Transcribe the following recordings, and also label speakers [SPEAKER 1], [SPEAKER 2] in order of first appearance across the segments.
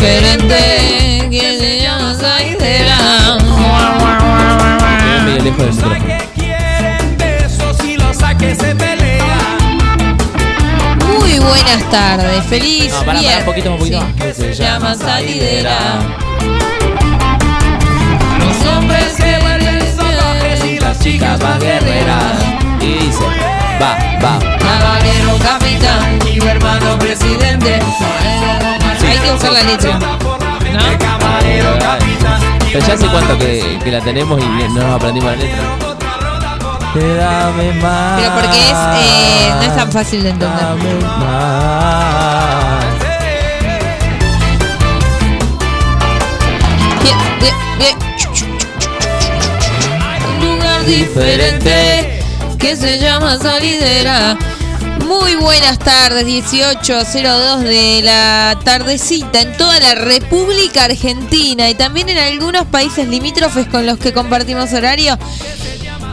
[SPEAKER 1] Diferente que se llama Saidera.
[SPEAKER 2] medio lejos del micrófono.
[SPEAKER 1] Muy buenas tardes, feliz
[SPEAKER 2] No, pará, pará, un poquito un poquito más.
[SPEAKER 1] Se llama salidera. Los hombres se vuelven salvajes y las chicas más guerreras.
[SPEAKER 2] Y dice, va, va.
[SPEAKER 1] Caballero capitán y hermano presidente. Hay que usar la letra. ¿No?
[SPEAKER 2] Pero ya hace cuánto que, que la tenemos y no nos aprendimos la letra. Te dame más.
[SPEAKER 1] Pero porque es, eh, no es tan fácil de entender.
[SPEAKER 2] Dame más.
[SPEAKER 1] Bien, bien, bien. Un lugar diferente que se llama Salidera. Muy buenas tardes, 18.02 de la tardecita en toda la República Argentina y también en algunos países limítrofes con los que compartimos horario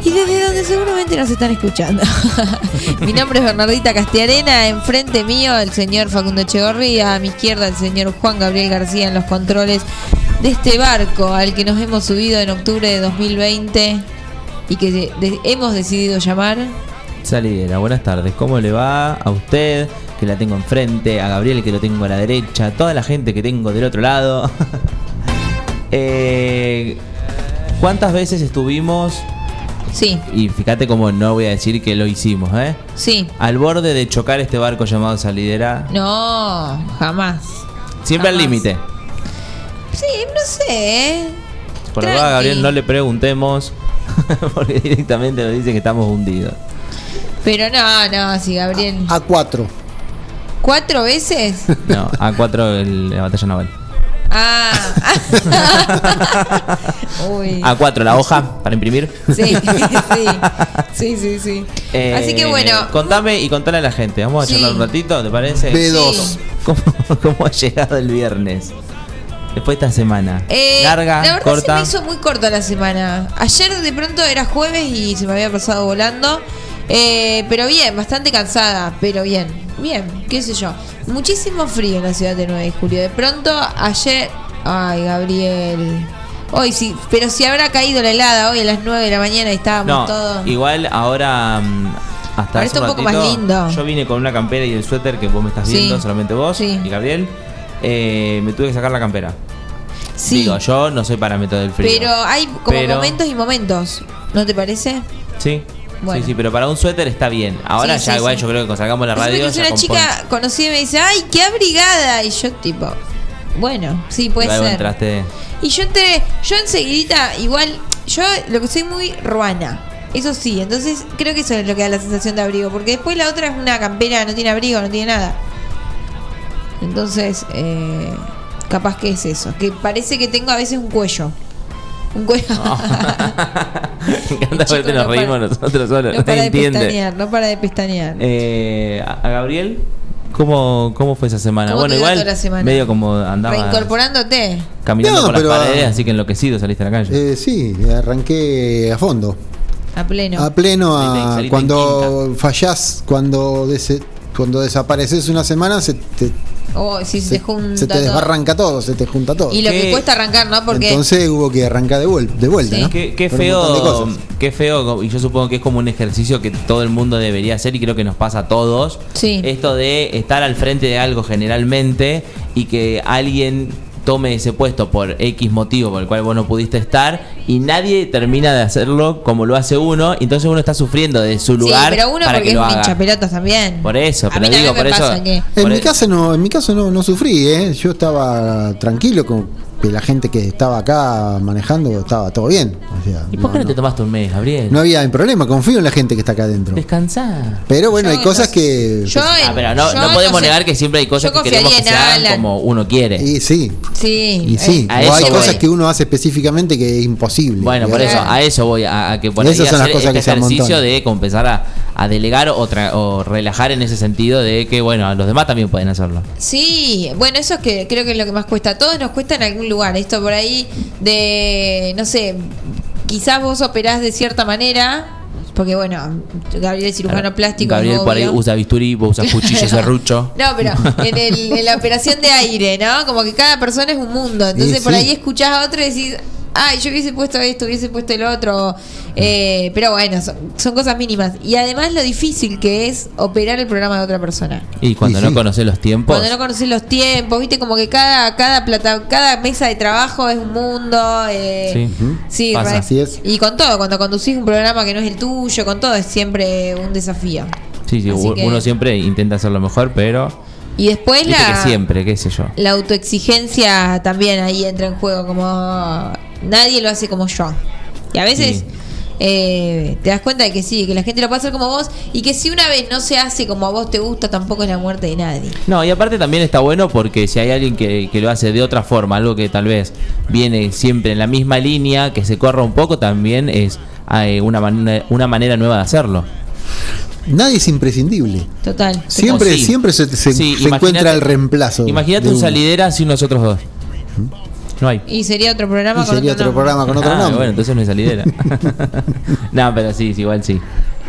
[SPEAKER 1] y desde donde seguramente nos están escuchando. mi nombre es Bernardita Castiarena, enfrente mío el señor Facundo Echegorría, a mi izquierda el señor Juan Gabriel García en los controles de este barco al que nos hemos subido en octubre de 2020 y que hemos decidido llamar.
[SPEAKER 2] Salidera, buenas tardes. ¿Cómo le va a usted? Que la tengo enfrente, a Gabriel que lo tengo a la derecha, a toda la gente que tengo del otro lado. Eh, ¿Cuántas veces estuvimos?
[SPEAKER 1] Sí,
[SPEAKER 2] Y fíjate cómo no voy a decir que lo hicimos, ¿eh?
[SPEAKER 1] sí.
[SPEAKER 2] Al borde de chocar este barco llamado Salidera.
[SPEAKER 1] No, jamás.
[SPEAKER 2] Siempre al límite.
[SPEAKER 1] Sí, no sé.
[SPEAKER 2] Por lo Gabriel no le preguntemos. Porque directamente nos dice que estamos hundidos.
[SPEAKER 1] Pero no, no, sí, Gabriel.
[SPEAKER 3] A cuatro.
[SPEAKER 1] ¿Cuatro veces?
[SPEAKER 2] No, a cuatro el- la batalla naval.
[SPEAKER 1] Ah. Uy.
[SPEAKER 2] A cuatro la hoja para imprimir.
[SPEAKER 1] Sí, sí, sí, sí, sí.
[SPEAKER 2] Eh,
[SPEAKER 1] Así que bueno,
[SPEAKER 2] Contame y contale a la gente. Vamos a
[SPEAKER 1] Sí.
[SPEAKER 2] charlar un ratito, ¿te parece?
[SPEAKER 3] B2.
[SPEAKER 1] Sí.
[SPEAKER 2] ¿Cómo, cómo ha llegado el viernes? Después de esta semana.
[SPEAKER 1] eh,
[SPEAKER 2] Larga,
[SPEAKER 1] la verdad
[SPEAKER 2] corta.
[SPEAKER 1] se me hizo muy corta la semana. Ayer de pronto era jueves y se me había pasado volando. Eh, pero bien, bastante cansada, pero bien, bien, qué sé yo. Muchísimo frío en la ciudad de 9 de julio. De pronto, ayer. Ay, Gabriel. Hoy sí, pero si habrá caído la helada hoy a las 9 de la mañana y estábamos
[SPEAKER 2] No,
[SPEAKER 1] todos.
[SPEAKER 2] igual ahora mm, hasta
[SPEAKER 1] Ahora está un poco más lindo.
[SPEAKER 2] Yo vine con una campera y el suéter que vos me estás
[SPEAKER 1] Sí.
[SPEAKER 2] viendo, solamente vos
[SPEAKER 1] Sí.
[SPEAKER 2] y Gabriel. Eh, me tuve que sacar la campera.
[SPEAKER 1] Sí,
[SPEAKER 2] Digo, yo no soy parámetro del frío.
[SPEAKER 1] pero hay como
[SPEAKER 2] Pero-
[SPEAKER 1] momentos y momentos. ¿No te parece?
[SPEAKER 2] Sí.
[SPEAKER 1] Bueno.
[SPEAKER 2] Sí, sí, pero para un suéter está bien. Ahora
[SPEAKER 1] Sí,
[SPEAKER 2] ya
[SPEAKER 1] sí,
[SPEAKER 2] igual
[SPEAKER 1] sí.
[SPEAKER 2] yo creo que cuando sacamos la
[SPEAKER 1] Resulta
[SPEAKER 2] radio
[SPEAKER 1] que
[SPEAKER 2] ya
[SPEAKER 1] una
[SPEAKER 2] con
[SPEAKER 1] chica conocida y me dice, ¡ay, qué abrigada! Y yo tipo, bueno, sí, puede
[SPEAKER 2] Luego
[SPEAKER 1] ser.
[SPEAKER 2] entraste.
[SPEAKER 1] Y yo entré, yo enseguidita, igual, yo lo que soy muy ruana. Eso sí, entonces creo que eso es lo que da la sensación de abrigo. Porque después la otra es una campera, no tiene abrigo, no tiene nada. Entonces, eh, capaz que es eso. Que parece que tengo a veces un cuello. Un cuello.
[SPEAKER 2] Me encanta
[SPEAKER 1] Chico,
[SPEAKER 2] verte, nos
[SPEAKER 1] no
[SPEAKER 2] reímos
[SPEAKER 1] para-
[SPEAKER 2] nosotros solos.
[SPEAKER 1] no
[SPEAKER 2] No
[SPEAKER 1] para de pestañear, no para de pestañear.
[SPEAKER 2] Eh, a Gabriel, ¿cómo, ¿cómo fue esa semana?
[SPEAKER 1] ¿Cómo
[SPEAKER 2] bueno, igual
[SPEAKER 1] toda la semana?
[SPEAKER 2] medio como andaba
[SPEAKER 1] Reincorporándote.
[SPEAKER 2] caminando
[SPEAKER 3] No,
[SPEAKER 2] por las paredes, así que enloquecido saliste a la calle.
[SPEAKER 3] Eh, sí, arranqué a fondo.
[SPEAKER 1] A pleno.
[SPEAKER 3] A pleno a
[SPEAKER 2] saliste
[SPEAKER 3] cuando fallás, cuando dese- cuando desapareces una semana se te,
[SPEAKER 1] Oh, sí, se,
[SPEAKER 3] se,
[SPEAKER 1] junta.
[SPEAKER 3] se te
[SPEAKER 1] todo.
[SPEAKER 3] desbarranca todo, se te junta todo.
[SPEAKER 1] Y lo que cuesta arrancar, ¿no? Porque.
[SPEAKER 3] Entonces hubo que arrancar de, vuel- de vuelta,
[SPEAKER 1] Sí.
[SPEAKER 3] ¿no?
[SPEAKER 2] Qué, qué feo, qué feo, y yo supongo que es como un ejercicio que todo el mundo debería hacer y creo que nos pasa a todos.
[SPEAKER 1] Sí.
[SPEAKER 2] Esto de estar al frente de algo generalmente y que alguien tome ese puesto por X motivo por el cual vos no pudiste estar y nadie termina de hacerlo como lo hace uno, entonces uno está sufriendo de su
[SPEAKER 1] sí,
[SPEAKER 2] lugar
[SPEAKER 1] pero uno
[SPEAKER 2] para
[SPEAKER 1] porque
[SPEAKER 2] que
[SPEAKER 1] es un
[SPEAKER 2] haga.
[SPEAKER 1] pelotas también.
[SPEAKER 2] Por eso,
[SPEAKER 1] A
[SPEAKER 2] pero digo, por eso.
[SPEAKER 1] pasa
[SPEAKER 3] En
[SPEAKER 2] por
[SPEAKER 3] mi caso no, en mi caso no, no sufrí, ¿eh? Yo estaba tranquilo con que la gente que estaba acá manejando estaba todo bien. O sea,
[SPEAKER 2] ¿Y por qué no, te tomaste un mes, Gabriel?
[SPEAKER 3] no había problema, confío en la gente que está acá adentro.
[SPEAKER 2] Descansá.
[SPEAKER 3] Pero bueno,
[SPEAKER 1] Yo
[SPEAKER 3] hay cosas que.
[SPEAKER 1] Yo
[SPEAKER 2] Ah, pero no,
[SPEAKER 1] yo
[SPEAKER 2] no podemos
[SPEAKER 1] sé-
[SPEAKER 2] negar que siempre hay cosas que queremos que sean
[SPEAKER 1] Alan.
[SPEAKER 2] como uno quiere.
[SPEAKER 3] Y sí,
[SPEAKER 1] Sí.
[SPEAKER 3] y sí.
[SPEAKER 1] eh,
[SPEAKER 2] a
[SPEAKER 3] o
[SPEAKER 2] eso
[SPEAKER 3] hay
[SPEAKER 2] voy.
[SPEAKER 3] cosas que uno hace específicamente que es imposible.
[SPEAKER 2] Bueno, por eso, a eso voy, a, a que por ahí
[SPEAKER 3] Esas son las
[SPEAKER 2] hacer
[SPEAKER 3] cosas
[SPEAKER 2] este
[SPEAKER 3] que se
[SPEAKER 2] ejercicio de como empezar a, a delegar o, tra- o relajar en ese sentido de que, bueno, los demás también pueden hacerlo.
[SPEAKER 1] Sí, bueno, eso es que creo que es lo que más cuesta. A todos nos cuesta en algún lugar. Esto por ahí de, no sé, quizás vos operás de cierta manera, porque bueno, Gabriel es cirujano plástico.
[SPEAKER 2] Gabriel por ahí usa bisturí, vos usas cuchillo serrucho.
[SPEAKER 1] No, pero en, el- en la operación de aire, ¿no? Como que cada persona es un mundo. Entonces por
[SPEAKER 3] sí.
[SPEAKER 1] ahí escuchás a otro y decís, ay, yo hubiese puesto esto, hubiese puesto el otro. Eh, pero bueno, son, son cosas mínimas. Y además lo difícil que es operar el programa de otra persona.
[SPEAKER 2] Y cuando
[SPEAKER 3] Y
[SPEAKER 2] no
[SPEAKER 3] sí.
[SPEAKER 2] conoces los tiempos,
[SPEAKER 1] Cuando no conoces los tiempos, viste, como que cada, cada plata, cada mesa de trabajo es un mundo. eh,
[SPEAKER 2] Sí.
[SPEAKER 1] Sí,
[SPEAKER 2] Pasa.
[SPEAKER 1] re-
[SPEAKER 3] Así es.
[SPEAKER 1] Y con todo, cuando conducís un programa que no es el tuyo, con todo es siempre un desafío.
[SPEAKER 2] sí, sí,
[SPEAKER 1] Así
[SPEAKER 2] u-
[SPEAKER 1] que-
[SPEAKER 2] uno siempre intenta hacerlo mejor, pero
[SPEAKER 1] Y después
[SPEAKER 2] viste
[SPEAKER 1] la,
[SPEAKER 2] que siempre, qué sé yo.
[SPEAKER 1] la autoexigencia también ahí entra en juego, como nadie lo hace como yo. Y a veces
[SPEAKER 2] Sí.
[SPEAKER 1] eh, te das cuenta de que sí, que la gente lo puede hacer como vos y que si una vez no se hace como a vos te gusta, tampoco es la muerte de nadie.
[SPEAKER 2] No, y aparte también está bueno porque si hay alguien que, que lo hace de otra forma, algo que tal vez viene siempre en la misma línea, que se corra un poco, también es eh, una, una manera nueva de hacerlo.
[SPEAKER 3] Nadie es imprescindible.
[SPEAKER 1] Total.
[SPEAKER 3] Siempre,
[SPEAKER 2] sí.
[SPEAKER 3] siempre se, se-
[SPEAKER 2] Sí,
[SPEAKER 3] se
[SPEAKER 2] imagínate-
[SPEAKER 3] encuentra el reemplazo.
[SPEAKER 2] Imagínate un
[SPEAKER 3] uno.
[SPEAKER 2] salidera sin nosotros dos. No hay.
[SPEAKER 1] Y sería otro programa
[SPEAKER 3] Y
[SPEAKER 1] con
[SPEAKER 3] sería otro programa con otro
[SPEAKER 2] Ah,
[SPEAKER 3] nombre.
[SPEAKER 2] Bueno, entonces no es salidera. no, pero sí, sí, igual sí.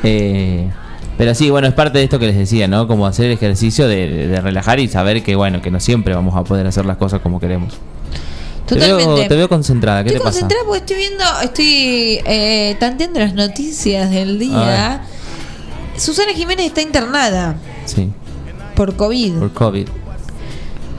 [SPEAKER 2] Eh, pero sí, bueno, es parte de esto que les decía, ¿no? Como hacer el ejercicio de, de- de relajar y saber que, bueno, que no siempre vamos a poder hacer las cosas como queremos. Te
[SPEAKER 1] Totalmente.
[SPEAKER 2] veo, te veo concentrada, ¿qué
[SPEAKER 1] estoy
[SPEAKER 2] te pasa?
[SPEAKER 1] concentrada porque estoy viendo, estoy eh, tanteando las noticias del día. Susana Jiménez está internada
[SPEAKER 2] Sí,
[SPEAKER 1] por COVID.
[SPEAKER 2] por COVID.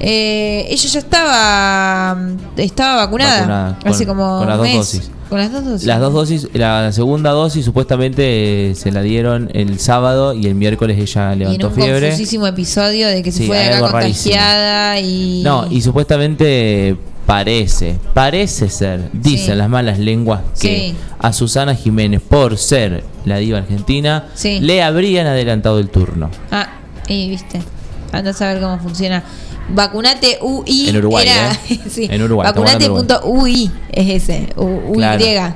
[SPEAKER 1] Eh, ella ya estaba estaba vacunada,
[SPEAKER 2] Vacunada,
[SPEAKER 1] hace
[SPEAKER 2] con-
[SPEAKER 1] como
[SPEAKER 2] con las dos
[SPEAKER 1] mes.
[SPEAKER 2] dosis.
[SPEAKER 1] Con las dos dosis.
[SPEAKER 2] Las dos dosis, la segunda dosis supuestamente eh, se la dieron el sábado y el miércoles ella
[SPEAKER 1] y en
[SPEAKER 2] levantó
[SPEAKER 1] un
[SPEAKER 2] fiebre.
[SPEAKER 1] episodio de que se
[SPEAKER 2] Sí,
[SPEAKER 1] fue acá
[SPEAKER 2] algo rarísimo.
[SPEAKER 1] contagiada y
[SPEAKER 2] No, y supuestamente parece, parece ser, dicen
[SPEAKER 1] Sí.
[SPEAKER 2] las malas lenguas, que
[SPEAKER 1] Sí.
[SPEAKER 2] a Susana Jiménez, por ser la diva argentina,
[SPEAKER 1] Sí.
[SPEAKER 2] le habrían adelantado el turno.
[SPEAKER 1] Ah, y viste. Anda a saber cómo funciona. Vacunate UI.
[SPEAKER 2] En Uruguay,
[SPEAKER 1] era,
[SPEAKER 2] ¿eh?
[SPEAKER 1] sí.
[SPEAKER 2] En Uruguay,
[SPEAKER 1] Vacunate.ui es ese. U-
[SPEAKER 2] Claro.
[SPEAKER 1] UY.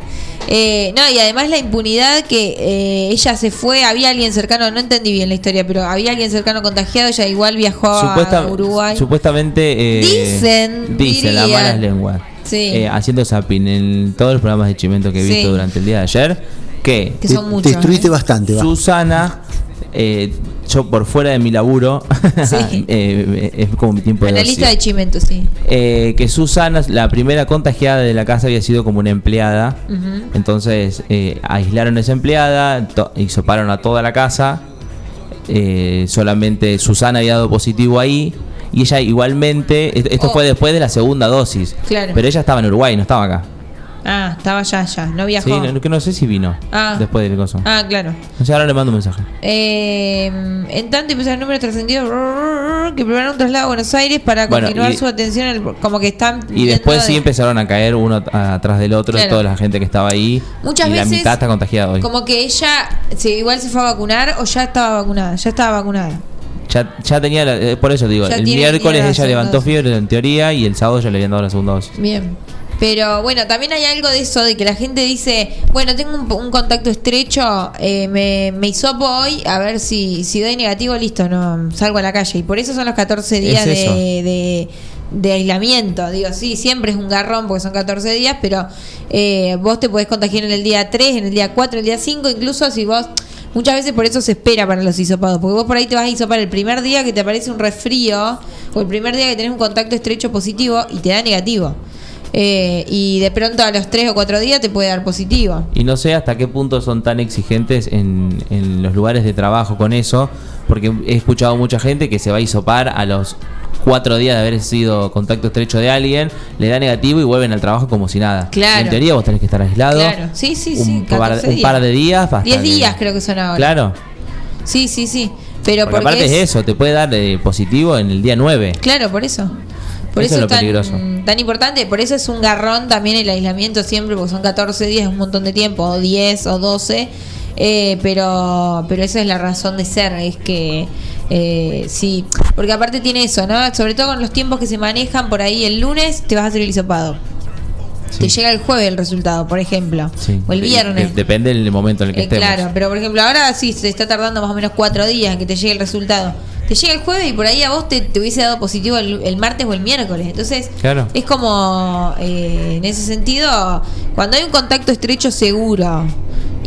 [SPEAKER 1] Eh, no, y además la impunidad que eh, ella se fue, había alguien cercano, no entendí bien la historia, pero había alguien cercano contagiado, ella igual viajó
[SPEAKER 2] Supuesta-
[SPEAKER 1] a Uruguay.
[SPEAKER 2] Supuestamente. eh,
[SPEAKER 1] Dicen,
[SPEAKER 2] Dicen las malas lenguas.
[SPEAKER 1] Sí.
[SPEAKER 2] Eh, haciendo zapping en todos los programas de Chimento que he visto
[SPEAKER 1] Sí.
[SPEAKER 2] durante el día de ayer. Que
[SPEAKER 1] Que son muchos,
[SPEAKER 3] instruiste
[SPEAKER 1] ¿eh?
[SPEAKER 3] bastante, va.
[SPEAKER 2] Susana, eh, yo por fuera de mi laburo,
[SPEAKER 1] Sí.
[SPEAKER 2] eh, es como mi tiempo de
[SPEAKER 1] Analista de Chimento, sí.
[SPEAKER 2] Eh, que Susana, la primera contagiada de la casa, había sido como una empleada. Entonces eh, aislaron a esa empleada, to- hisoparon a toda la casa. Eh, solamente Susana había dado positivo ahí. Y ella igualmente, est- esto
[SPEAKER 1] Oh.
[SPEAKER 2] fue después de la segunda dosis.
[SPEAKER 1] Claro.
[SPEAKER 2] Pero ella estaba en Uruguay, no estaba acá.
[SPEAKER 1] Ah, estaba allá, ya, no viajó.
[SPEAKER 2] Sí, no, que no sé si vino
[SPEAKER 1] Ah.
[SPEAKER 2] después del coso.
[SPEAKER 1] Ah, claro.
[SPEAKER 2] O sea, ahora le mando un mensaje.
[SPEAKER 1] Eh, en tanto empieza el número trascendido que prepararon un traslado a Buenos Aires para
[SPEAKER 2] Bueno,
[SPEAKER 1] continuar
[SPEAKER 2] y-
[SPEAKER 1] su atención al- como que están
[SPEAKER 2] Y
[SPEAKER 1] viendo
[SPEAKER 2] después sí
[SPEAKER 1] de-
[SPEAKER 2] empezaron a caer uno atrás del otro,
[SPEAKER 1] Claro.
[SPEAKER 2] toda la gente que estaba ahí.
[SPEAKER 1] Muchas
[SPEAKER 2] y la
[SPEAKER 1] veces,
[SPEAKER 2] mitad está contagiada hoy.
[SPEAKER 1] como que ella se, igual se fue a vacunar o ya estaba vacunada ya estaba vacunada
[SPEAKER 2] Ya, ya tenía, la- eh, por eso digo,
[SPEAKER 1] Ya
[SPEAKER 2] el
[SPEAKER 1] tiene-
[SPEAKER 2] miércoles
[SPEAKER 1] tiene la
[SPEAKER 2] ella levantó
[SPEAKER 1] segunda
[SPEAKER 2] fiebre en teoría y el sábado ya le habían dado la segunda dosis.
[SPEAKER 1] bien pero bueno también hay algo de eso de que la gente dice bueno tengo un, un contacto estrecho eh, me, me hisopo hoy a ver si si doy negativo listo no salgo a la calle y por eso son los 14 días
[SPEAKER 2] Es eso.
[SPEAKER 1] de, de de aislamiento, digo, sí, siempre es un garrón porque son 14 días, pero eh, vos te podés contagiar en el día 3, en el día 4, en el día 5, incluso si vos, Muchas veces por eso se espera para los hisopados, porque vos por ahí te vas a hisopar el primer día que te aparece un resfrío o el primer día que tenés un contacto estrecho positivo y te da negativo. Eh, y de pronto a los tres o cuatro días te puede dar positivo.
[SPEAKER 2] Y no sé hasta qué punto son tan exigentes en, en los lugares de trabajo con eso, porque he escuchado mucha gente que se va a hisopar a los cuatro días de haber sido contacto estrecho de alguien, le da negativo y vuelven al trabajo como si nada.
[SPEAKER 1] Claro.
[SPEAKER 2] En teoría vos tenés que estar aislado.
[SPEAKER 1] Claro, sí, sí, sí.
[SPEAKER 2] Un, par,
[SPEAKER 1] 14
[SPEAKER 2] un par de días. basta
[SPEAKER 1] 10
[SPEAKER 2] que-
[SPEAKER 1] días creo que son ahora.
[SPEAKER 2] Claro.
[SPEAKER 1] Sí, sí, sí. Pero
[SPEAKER 2] Porque,
[SPEAKER 1] porque,
[SPEAKER 2] aparte es... eso, te puede dar eh, positivo en el día 9.
[SPEAKER 1] Claro, por eso. Por
[SPEAKER 2] Eso
[SPEAKER 1] eso,
[SPEAKER 2] es peligroso.
[SPEAKER 1] tan, tan importante. Por eso es un garrón también el aislamiento siempre, porque son 14 días, es un montón de tiempo, o 10 o 12. eh, pero, pero esa es la razón de ser, es que eh, sí, porque aparte tiene eso, ¿no? Sobre todo con los tiempos que se manejan por ahí, el lunes te vas a hacer el hisopado. Te llega el jueves el resultado, por ejemplo.
[SPEAKER 2] Sí.
[SPEAKER 1] O el
[SPEAKER 2] De-
[SPEAKER 1] viernes.
[SPEAKER 2] de- depende del momento en el que
[SPEAKER 1] Eh,
[SPEAKER 2] estemos.
[SPEAKER 1] claro, pero por ejemplo, ahora sí se está tardando más o menos cuatro días en que te llegue el resultado. Te llega el jueves y por ahí a vos te, te hubiese dado positivo el, el martes o el miércoles. Entonces,
[SPEAKER 2] Claro.
[SPEAKER 1] es como, eh, en ese sentido, cuando hay un contacto estrecho seguro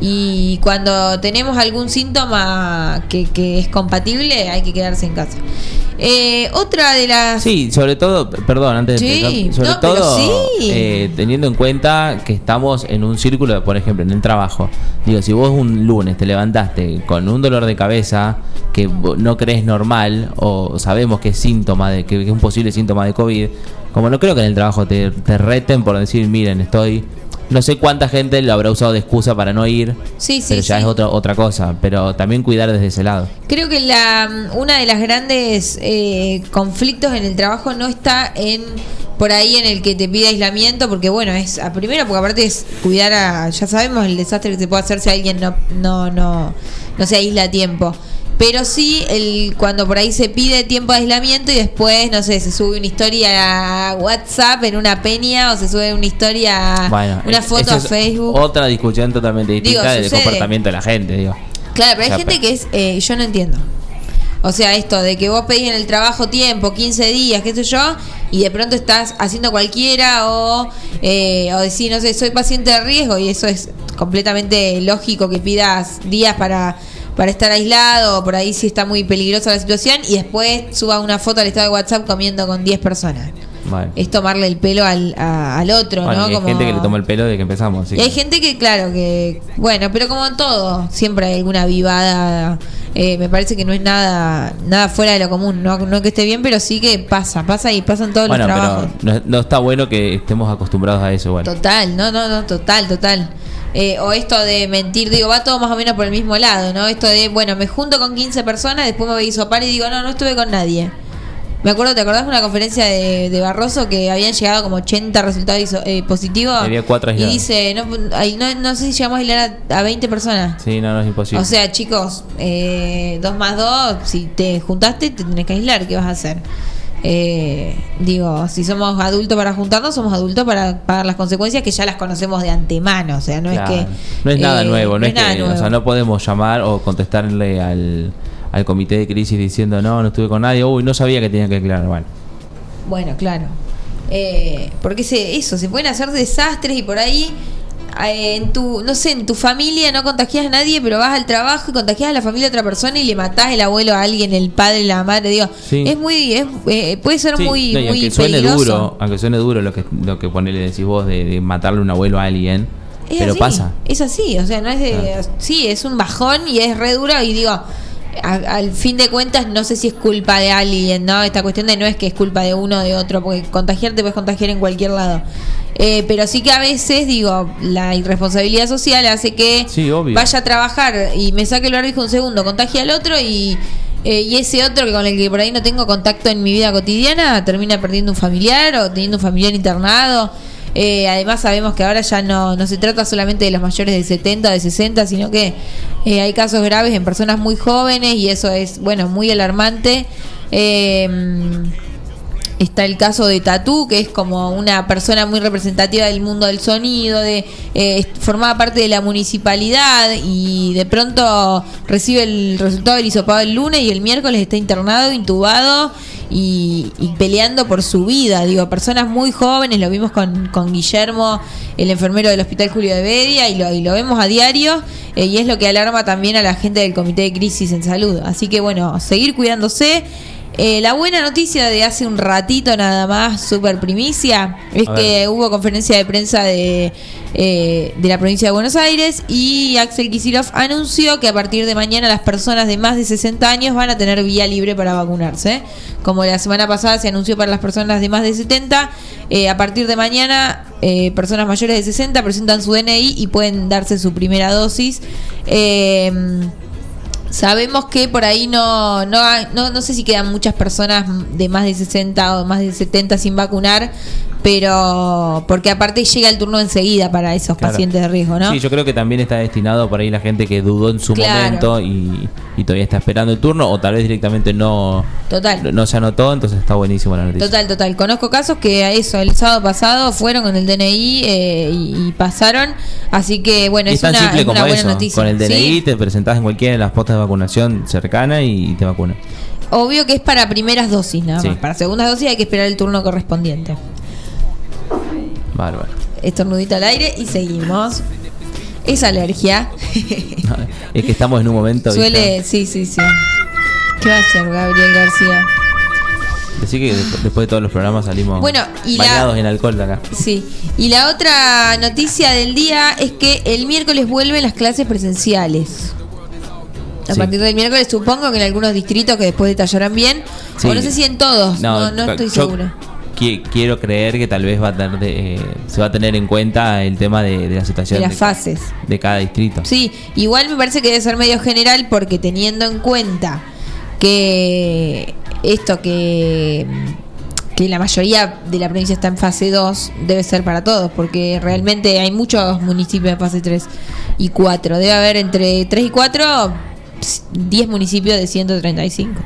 [SPEAKER 1] y cuando tenemos algún síntoma que, que es compatible, hay que quedarse en casa. Eh, otra de las...
[SPEAKER 2] Sí, sobre todo, perdón, antes de
[SPEAKER 1] Sí,
[SPEAKER 2] empezar, sobre
[SPEAKER 1] no,
[SPEAKER 2] todo
[SPEAKER 1] sí.
[SPEAKER 2] eh, teniendo en cuenta que estamos en un círculo, por ejemplo, en el trabajo. Digo, si vos un lunes te levantaste con un dolor de cabeza que no crees normal o sabemos que es síntoma de que es un posible síntoma de COVID, como no creo que en el trabajo te, te reten por decir, miren, estoy no sé cuánta gente lo habrá usado de excusa para no ir,
[SPEAKER 1] Sí, sí,
[SPEAKER 2] pero ya
[SPEAKER 1] sí.
[SPEAKER 2] es otra otra cosa, pero también cuidar desde ese lado.
[SPEAKER 1] Creo que la una de las grandes eh, conflictos en el trabajo no está en por ahí en el que te pide aislamiento, porque bueno, es a primero porque aparte es cuidar a, ya sabemos el desastre que se puede hacer si alguien no, no, no, no se aísla a tiempo. Pero sí, el, cuando por ahí se pide tiempo de aislamiento y después, no sé, se sube una historia a WhatsApp en una peña o se sube una historia,
[SPEAKER 2] Bueno,
[SPEAKER 1] una foto a Facebook.
[SPEAKER 2] Otra discusión totalmente distinta del comportamiento de la gente, digo.
[SPEAKER 1] Claro, pero hay
[SPEAKER 2] O sea,
[SPEAKER 1] gente que es, eh, yo no entiendo. O sea, esto de que vos pedís en el trabajo tiempo, 15 días, qué sé yo, y de pronto estás haciendo cualquiera o, eh, o decir, no sé, soy paciente de riesgo y eso es completamente lógico que pidas días para, para estar aislado por ahí si está muy peligrosa la situación y después suba una foto al estado de WhatsApp comiendo con 10 personas.
[SPEAKER 2] Bueno.
[SPEAKER 1] Es tomarle el pelo al, a- al otro,
[SPEAKER 2] Bueno,
[SPEAKER 1] ¿no?
[SPEAKER 2] y hay
[SPEAKER 1] Como-
[SPEAKER 2] gente que le toma el pelo desde que empezamos.
[SPEAKER 1] y hay gente que, claro, que. Bueno, pero como en todo, siempre hay alguna vivada. eh, me parece que no es nada nada fuera de lo común. No, no que esté bien, pero sí que pasa. Pasa y pasan todos
[SPEAKER 2] Bueno,
[SPEAKER 1] los trabajos.
[SPEAKER 2] pero no, no está bueno que estemos acostumbrados a eso, igual.
[SPEAKER 1] Total, no, no, no, total, total. Eh, o esto de mentir, digo, va todo más o menos por el mismo lado, ¿no? Esto de, bueno, me junto con 15 personas, después me voy a hisopar y digo, no, no estuve con nadie. Me acuerdo, ¿te acordás de una conferencia de, de Barroso que habían llegado como 80 resultados iso- eh, positivos?
[SPEAKER 2] Había cuatro
[SPEAKER 1] Y dice, no, ay, no, no sé si llegamos a aislar a, a 20 personas.
[SPEAKER 2] Sí, no, no es imposible.
[SPEAKER 1] O sea, chicos, eh, dos más dos, si te juntaste, te tenés que aislar, ¿qué vas a hacer? Eh, digo, si somos adultos para juntarnos, somos adultos para pagar las consecuencias que ya las conocemos de antemano. O sea, no
[SPEAKER 2] Claro.
[SPEAKER 1] es que.
[SPEAKER 2] No es nada
[SPEAKER 1] eh,
[SPEAKER 2] nuevo, no, es,
[SPEAKER 1] nada
[SPEAKER 2] que, o sea, no podemos llamar o contestarle al, al comité de crisis diciendo no, no estuve con nadie, uy, no sabía que tenía que aclarar. Bueno,
[SPEAKER 1] Bueno, claro. Eh, porque se, eso, se pueden hacer desastres y por ahí. Eh, En tu, no sé, en tu familia no contagias a nadie, pero vas al trabajo y contagias a la familia de otra persona y le matás el abuelo a alguien, el padre, la madre, digo,
[SPEAKER 2] Sí.
[SPEAKER 1] es muy, es, eh, puede ser
[SPEAKER 2] Sí,
[SPEAKER 1] muy,
[SPEAKER 2] no, y
[SPEAKER 1] muy
[SPEAKER 2] aunque suene
[SPEAKER 1] peligroso.
[SPEAKER 2] duro, aunque suene duro lo que lo que ponele decís vos de, de matarle un abuelo a alguien,
[SPEAKER 1] Es
[SPEAKER 2] pero
[SPEAKER 1] así,
[SPEAKER 2] pasa.
[SPEAKER 1] Es así, o sea, no es de.
[SPEAKER 2] Ah.
[SPEAKER 1] Sí, es un bajón y es re duro. Y digo, a- al fin de cuentas, no sé si es culpa de alguien, ¿no? Esta cuestión de no es que es culpa de uno o de otro, porque contagiarte puedes contagiar en cualquier lado. Eh, pero sí que a veces, digo, la irresponsabilidad social hace que
[SPEAKER 2] Sí,
[SPEAKER 1] vaya a trabajar y me saque el barbijo un segundo, contagie al otro y. eh, y ese otro que con el que por ahí no tengo contacto en mi vida cotidiana termina perdiendo un familiar o teniendo un familiar internado. Eh, además sabemos que ahora ya no, no se trata solamente de los mayores de 70, de 60, sino que eh, hay casos graves en personas muy jóvenes y eso es, bueno, muy alarmante. Eh, Está el caso de Tatú, que es como una persona muy representativa del mundo del sonido, de eh, formaba parte de la municipalidad y de pronto recibe el resultado del hisopado el lunes y el miércoles está internado, intubado y, y peleando por su vida. Digo, personas muy jóvenes, lo vimos con, con Guillermo, el enfermero del Hospital Julio de Bedia, y lo, y lo vemos a diario. eh, y es lo que alarma también a la gente del Comité de Crisis en Salud. Así que bueno, seguir cuidándose. Eh, la buena noticia de hace un ratito nada más, super primicia, es que hubo conferencia de prensa de, eh, de la provincia de Buenos Aires y Axel Kicillof anunció que a partir de mañana las personas de más de 60 años van a tener vía libre para vacunarse. Como la semana pasada se anunció para las personas de más de 70, eh, a partir de mañana eh, personas mayores de 60 presentan su DNI y pueden darse su primera dosis. Eh, Sabemos que por ahí no, no, no, no sé si quedan muchas personas de más de 60 o más de 70 sin vacunar, pero porque aparte llega el turno enseguida para esos
[SPEAKER 2] Claro.
[SPEAKER 1] pacientes de riesgo, ¿no?
[SPEAKER 2] Sí, yo creo que también está destinado por ahí la gente que dudó en su
[SPEAKER 1] Claro.
[SPEAKER 2] momento y, y todavía está esperando el turno o tal vez directamente no,
[SPEAKER 1] Total.
[SPEAKER 2] no se anotó, entonces está buenísimo la noticia.
[SPEAKER 1] Total, total. Conozco casos que a eso, el sábado pasado fueron con el DNI eh, y, y pasaron, así que bueno, es
[SPEAKER 2] es tan
[SPEAKER 1] una,
[SPEAKER 2] simple
[SPEAKER 1] es
[SPEAKER 2] como
[SPEAKER 1] una buena
[SPEAKER 2] eso.
[SPEAKER 1] noticia.
[SPEAKER 2] Con el DNI
[SPEAKER 1] Sí,
[SPEAKER 2] te presentás en cualquiera de las postas de vacunación cercana y te vacunan.
[SPEAKER 1] Obvio que es para primeras dosis nada
[SPEAKER 2] Sí.
[SPEAKER 1] más. Para segundas dosis hay que esperar el turno correspondiente.
[SPEAKER 2] Bárbaro.
[SPEAKER 1] Estornudito al aire y seguimos. Es alergia.
[SPEAKER 2] es que estamos en un momento.
[SPEAKER 1] Suele, sí, sí, sí. ¿Qué va a hacer Gabriel García?
[SPEAKER 2] Decir que después de todos los programas salimos
[SPEAKER 1] Bueno, y la-
[SPEAKER 2] bañados en alcohol de acá.
[SPEAKER 1] Sí. Y la otra noticia del día es que el miércoles vuelven las clases presenciales. A
[SPEAKER 2] Sí.
[SPEAKER 1] partir del miércoles supongo que en algunos distritos que después detallarán bien.
[SPEAKER 2] Sí.
[SPEAKER 1] O no sé si en todos. No, no, estoy
[SPEAKER 2] yo
[SPEAKER 1] segura.
[SPEAKER 2] Qui- Quiero creer que tal vez va a tener de- eh, se va a tener en cuenta el tema de, de la situación
[SPEAKER 1] De las fases.
[SPEAKER 2] de cada distrito.
[SPEAKER 1] Sí, igual me parece que debe ser medio general porque teniendo en cuenta que esto que que la mayoría de la provincia está en fase 2 debe ser para todos porque realmente hay muchos municipios de fase 3 y 4 debe haber entre 3 y 4 10 municipios de 135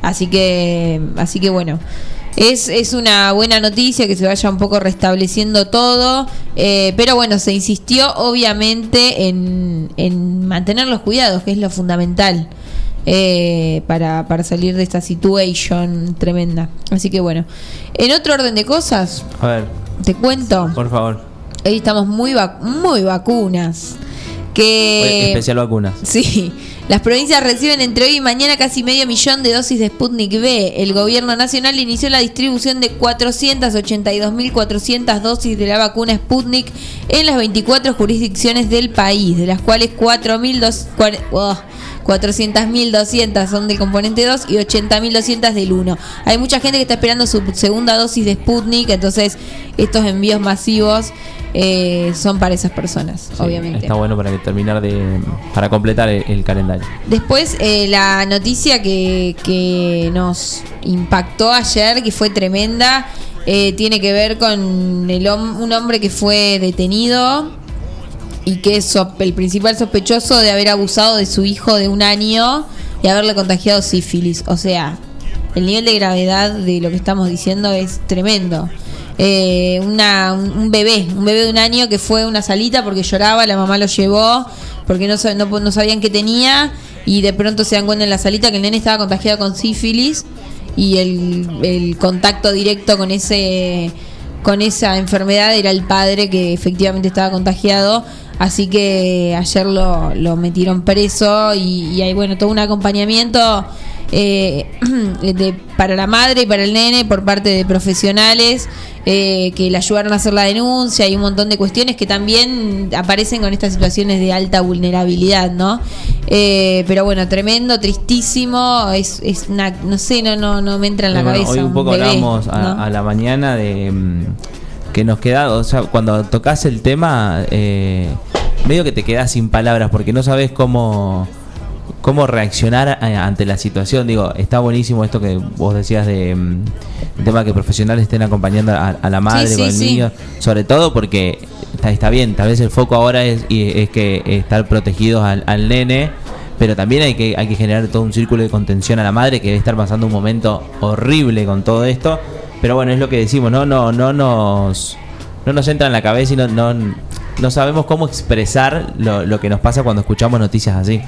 [SPEAKER 1] así que así que bueno es, es una buena noticia que se vaya un poco restableciendo todo, eh, pero bueno, se insistió obviamente en, en mantener los cuidados, que es lo fundamental eh, para, para salir de esta situación tremenda. Así que bueno, en otro orden de cosas,
[SPEAKER 2] A ver,
[SPEAKER 1] te cuento,
[SPEAKER 2] por favor.
[SPEAKER 1] hoy estamos muy, vac- muy vacunas. Que
[SPEAKER 2] especial vacunas.
[SPEAKER 1] Sí, las provincias reciben entre hoy y mañana casi medio millón de dosis de Sputnik V. El gobierno nacional inició la distribución de 482.400 dosis de la vacuna Sputnik en las 24 jurisdicciones del país, de las cuales 4.200 cuar- oh, 400.200 son del componente 2 y 80.200 del 1. Hay mucha gente que está esperando su segunda dosis de Sputnik, entonces estos envíos masivos eh, son para esas personas,
[SPEAKER 2] Sí,
[SPEAKER 1] obviamente.
[SPEAKER 2] Está bueno para que terminar de. para completar el, el calendario.
[SPEAKER 1] Después, eh, la noticia que, que nos impactó ayer, que fue tremenda, eh, tiene que ver con el un hombre que fue detenido y que es el principal sospechoso de haber abusado de su hijo de un año y haberle contagiado sífilis. O sea, el nivel de gravedad de lo que estamos diciendo es tremendo. Eh, una, un bebé, un bebé de un año que fue una salita porque lloraba, la mamá lo llevó porque no, no, no sabían qué tenía y de pronto se dan cuenta en la salita que el nene estaba contagiado con sífilis y el, el contacto directo con ese con esa enfermedad era el padre que efectivamente estaba contagiado así que ayer lo, lo metieron preso y, y hay bueno todo un acompañamiento eh, de- para la madre y para el nene por parte de profesionales eh, que le ayudaron a hacer la denuncia y un montón de cuestiones que también aparecen con estas situaciones de alta vulnerabilidad, ¿no? Eh, pero bueno, tremendo, tristísimo, es, es una, no sé, no, no, no me entra en la
[SPEAKER 2] bueno,
[SPEAKER 1] cabeza.
[SPEAKER 2] hoy un poco
[SPEAKER 1] bebé,
[SPEAKER 2] hablamos a,
[SPEAKER 1] ¿no?
[SPEAKER 2] a la mañana de mm, que nos queda, o sea, cuando tocas el tema, eh, medio que te quedas sin palabras porque no sabes cómo cómo reaccionar ante la situación. Digo, está buenísimo esto que vos decías de mm, el tema que profesionales estén acompañando a, a la madre
[SPEAKER 1] Sí, sí.
[SPEAKER 2] niño, sobre todo porque está, está bien, tal vez el foco ahora es, es que estar protegidos al, al nene. Pero también hay que, hay que generar todo un círculo de contención a la madre que debe estar pasando un momento horrible con todo esto. Pero bueno, es lo que decimos, no, no, no nos, no nos entra en la cabeza y no, no, no sabemos cómo expresar lo, lo que nos pasa cuando escuchamos noticias así.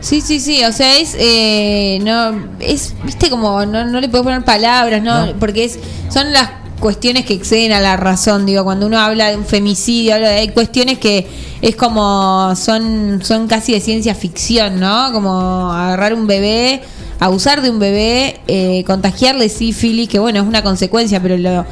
[SPEAKER 1] Sí, sí, sí, o sea, es, eh, no, es, viste, como no, no le puedo poner palabras, ¿no?
[SPEAKER 2] No.
[SPEAKER 1] Porque es, son las cuestiones que exceden a la razón, digo, cuando uno habla de un femicidio, habla de, hay cuestiones que es como son son casi de ciencia ficción, ¿no? Como agarrar un bebé, abusar de un bebé, eh, contagiarle sífilis, que bueno, es una consecuencia, pero lo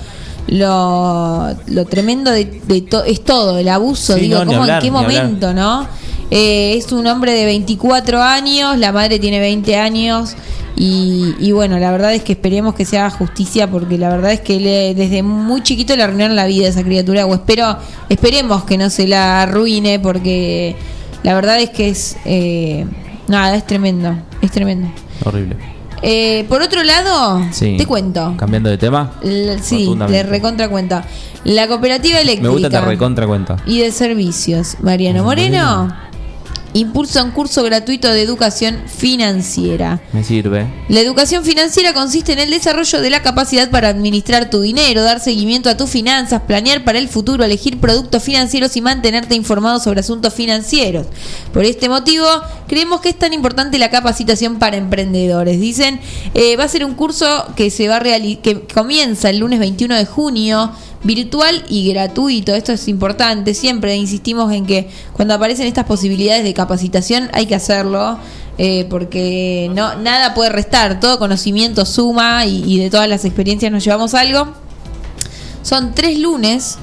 [SPEAKER 1] lo, lo tremendo de, de to- es todo, el abuso,
[SPEAKER 2] Sí,
[SPEAKER 1] digo,
[SPEAKER 2] no, ni
[SPEAKER 1] ¿cómo,
[SPEAKER 2] hablar,
[SPEAKER 1] en qué momento, ¿no? Eh, es un hombre de 24 años, la madre tiene 20 años y, y bueno, la verdad es que esperemos que se haga justicia porque la verdad es que le- desde muy chiquito le arruinaron la vida a esa criatura o espero, esperemos que no se la arruine porque la verdad es que es, eh, nada, es tremendo, es tremendo.
[SPEAKER 2] Horrible.
[SPEAKER 1] Eh, por otro lado,
[SPEAKER 2] Sí.
[SPEAKER 1] te cuento.
[SPEAKER 2] Cambiando de tema.
[SPEAKER 1] L- sí, le recontra cuenta. La cooperativa
[SPEAKER 2] Me
[SPEAKER 1] eléctrica
[SPEAKER 2] gusta te recontra cuenta.
[SPEAKER 1] y de servicios, Mariano Moreno, impulsa un curso gratuito de educación financiera.
[SPEAKER 2] Me sirve.
[SPEAKER 1] La educación financiera consiste en el desarrollo de la capacidad para administrar tu dinero, dar seguimiento a tus finanzas, planear para el futuro, elegir productos financieros y mantenerte informado sobre asuntos financieros. Por este motivo, creemos que es tan importante la capacitación para emprendedores. Dicen, eh, va a ser un curso que se va a que comienza el lunes 21 de junio virtual y gratuito. Esto es importante. Siempre insistimos en que cuando aparecen estas posibilidades de capacitación hay que hacerlo. eh, porque no nada puede restar, todo conocimiento suma y, de todas las experiencias nos llevamos algo. Son tres lunes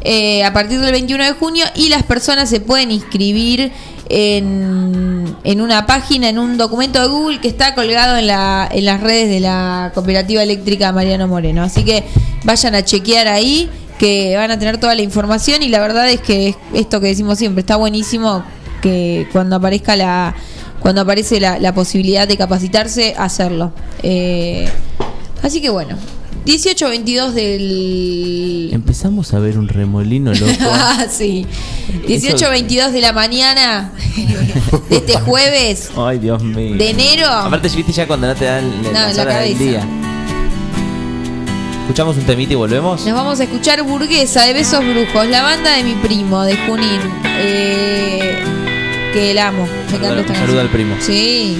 [SPEAKER 1] eh, a partir del 21 de junio y las personas se pueden inscribir en, en una página, en un documento de Google que está colgado en, la, en las redes de la Cooperativa Eléctrica Mariano Moreno. Así que vayan a chequear ahí que van a tener toda la información y la verdad es que es esto que decimos siempre, está buenísimo que cuando aparezca la cuando aparece la, la posibilidad de capacitarse, hacerlo. Eh, así que bueno, 18-22 del...
[SPEAKER 2] Empezamos a ver un remolino loco.
[SPEAKER 1] Ah, sí. 18-22 de la mañana de este jueves
[SPEAKER 2] Ay, Dios mío.
[SPEAKER 1] de enero.
[SPEAKER 2] Aparte, viste ya cuando no te dan la-
[SPEAKER 1] No,
[SPEAKER 2] las
[SPEAKER 1] la
[SPEAKER 2] horas del
[SPEAKER 1] cabeza.
[SPEAKER 2] día. Escuchamos un temita y volvemos.
[SPEAKER 1] Nos vamos a escuchar Burguesa de Besos Brujos, la banda de mi primo de Junín. Eh, que el amo. Me
[SPEAKER 2] saluda
[SPEAKER 1] canción.
[SPEAKER 2] al primo.
[SPEAKER 1] Sí.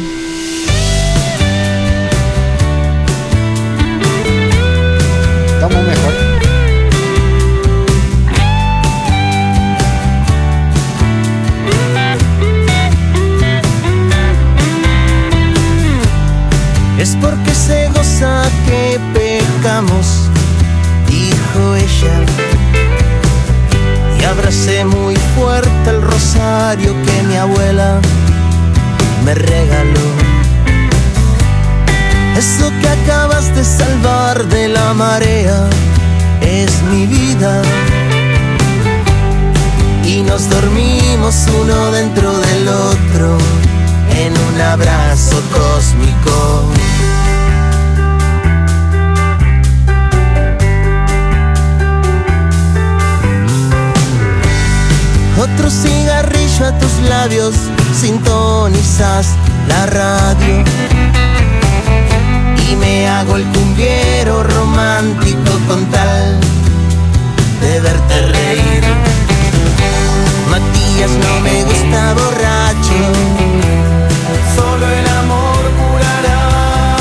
[SPEAKER 4] Muy fuerte el rosario que mi abuela me regaló. Eso que acabas de salvar de la marea es mi vida. Y nos dormimos uno dentro del otro en un abrazo cósmico. Otro cigarrillo a tus labios, sintonizas la radio. Y me hago el cumbiero romántico con tal de verte reír. Matías no me gusta borracho, solo el amor curará.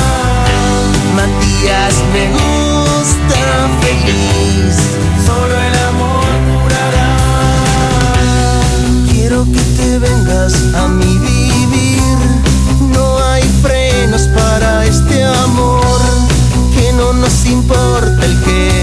[SPEAKER 4] Matías me gusta feliz, solo vengas a mi vivir, no hay frenos para este amor, que no nos importa el que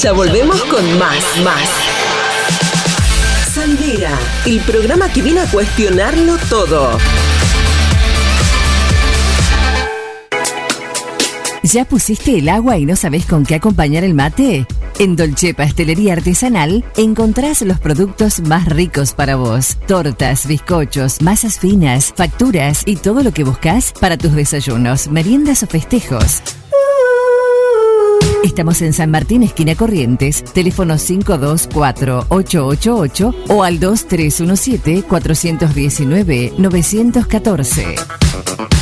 [SPEAKER 5] Ya volvemos con más, más. Sandera, el programa que viene a cuestionarlo todo.
[SPEAKER 6] ¿Ya pusiste el agua y no sabes con qué acompañar el mate? En Dolce Pastelería Artesanal encontrás los productos más ricos para vos. Tortas, bizcochos, masas finas, facturas y todo lo que buscas para tus desayunos, meriendas o festejos. Estamos en San Martín, esquina Corrientes, teléfono 524-888 o al 2317-419-914.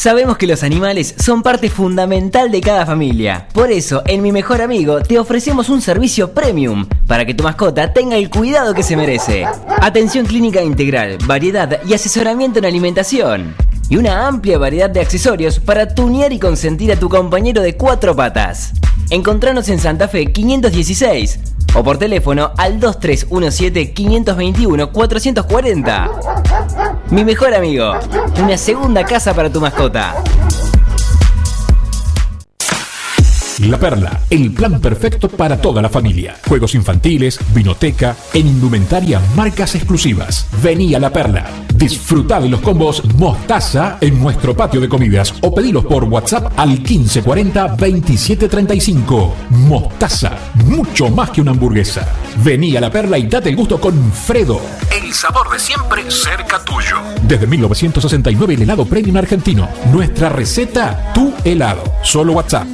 [SPEAKER 7] Sabemos que los animales son parte fundamental de cada familia. Por eso, en Mi Mejor Amigo te ofrecemos un servicio premium para que tu mascota tenga el cuidado que se merece. Atención clínica integral, variedad y asesoramiento en alimentación. Y una amplia variedad de accesorios para tunear y consentir a tu compañero de cuatro patas. Encontranos en Santa Fe 516 o por teléfono al 2317-521-440. Mi mejor amigo, una segunda casa para tu mascota.
[SPEAKER 8] La Perla, el plan perfecto para toda la familia. Juegos infantiles, vinoteca, en indumentaria, marcas exclusivas. Vení a La Perla. Disfruta de los combos Mostaza en nuestro patio de comidas o pedilos por WhatsApp al 1540-2735. Mostaza, mucho más que una hamburguesa. Vení a La Perla y date el gusto con Fredo. El sabor de siempre cerca tuyo. Desde 1969 el helado premium argentino. Nuestra receta, tu helado. Solo WhatsApp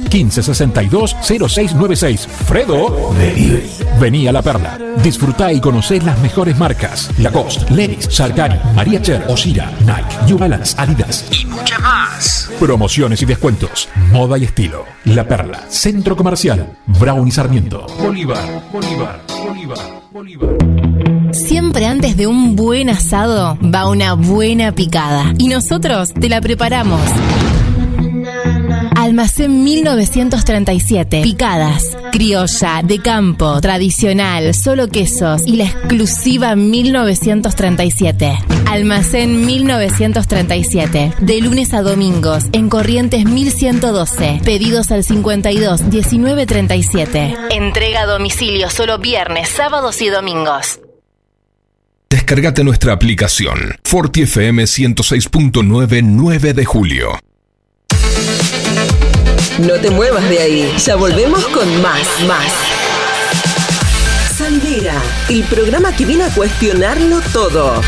[SPEAKER 8] 1562-0696. Fredo. Delivery. Vení a La Perla. Disfruta y conocé las mejores marcas. Lacoste, Levis, Sargani, María Cher, Osira, Nike, New Balance, Adidas y muchas más. Promociones y descuentos. Moda y estilo. La Perla. Centro Comercial. Brown y Sarmiento. Bolívar. Bolívar. Bolívar. Bolívar.
[SPEAKER 9] Siempre antes de un buen asado va una buena picada. Y nosotros te la preparamos. Almacén 1937. Picadas. Criolla, de campo, tradicional, solo quesos y la exclusiva 1937. Almacén 1937. De lunes a domingos en Corrientes 1112. Pedidos al 52 1937. Entrega a domicilio solo viernes, sábados y domingos.
[SPEAKER 8] Descargate nuestra aplicación Forti FM 106.9 9 de julio.
[SPEAKER 5] No te muevas de ahí. Ya volvemos con más, más. Sandera, el programa que viene a cuestionarlo todo.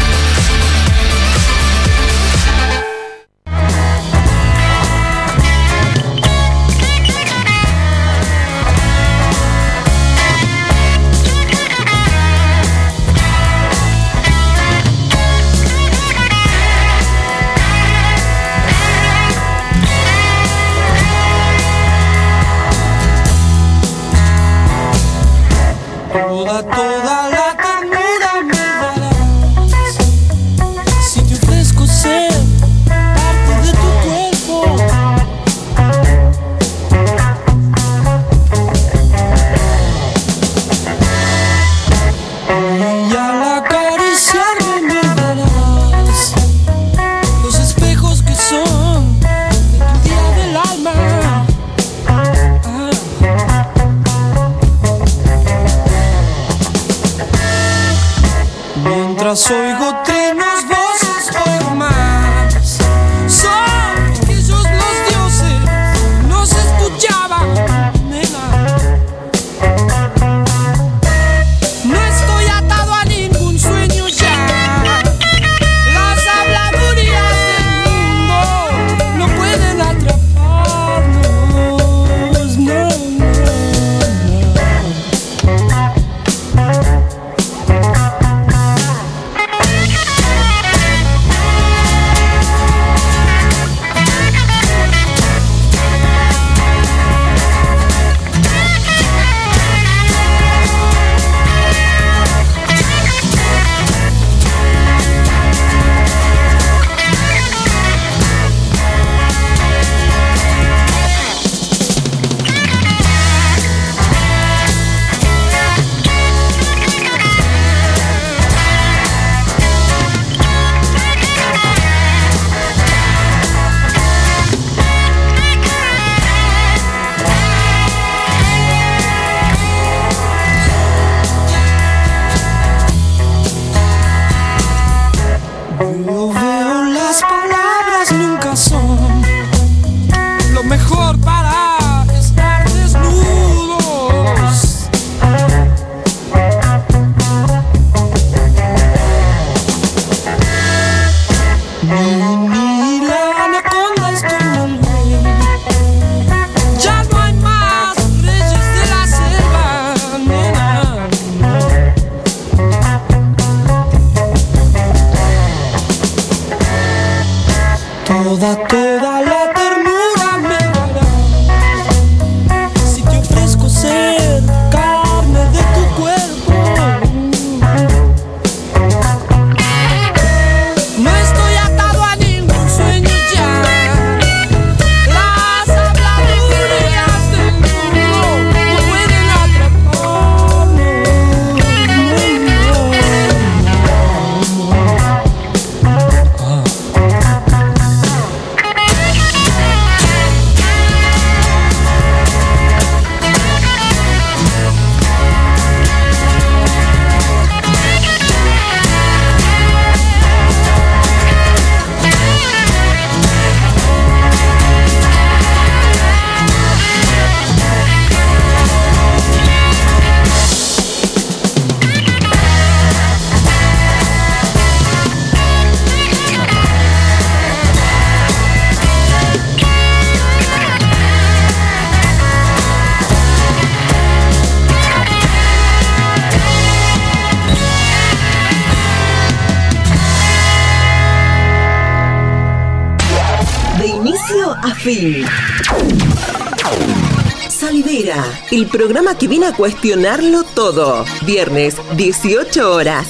[SPEAKER 4] El
[SPEAKER 5] programa que viene a cuestionarlo todo. Viernes, 18 horas.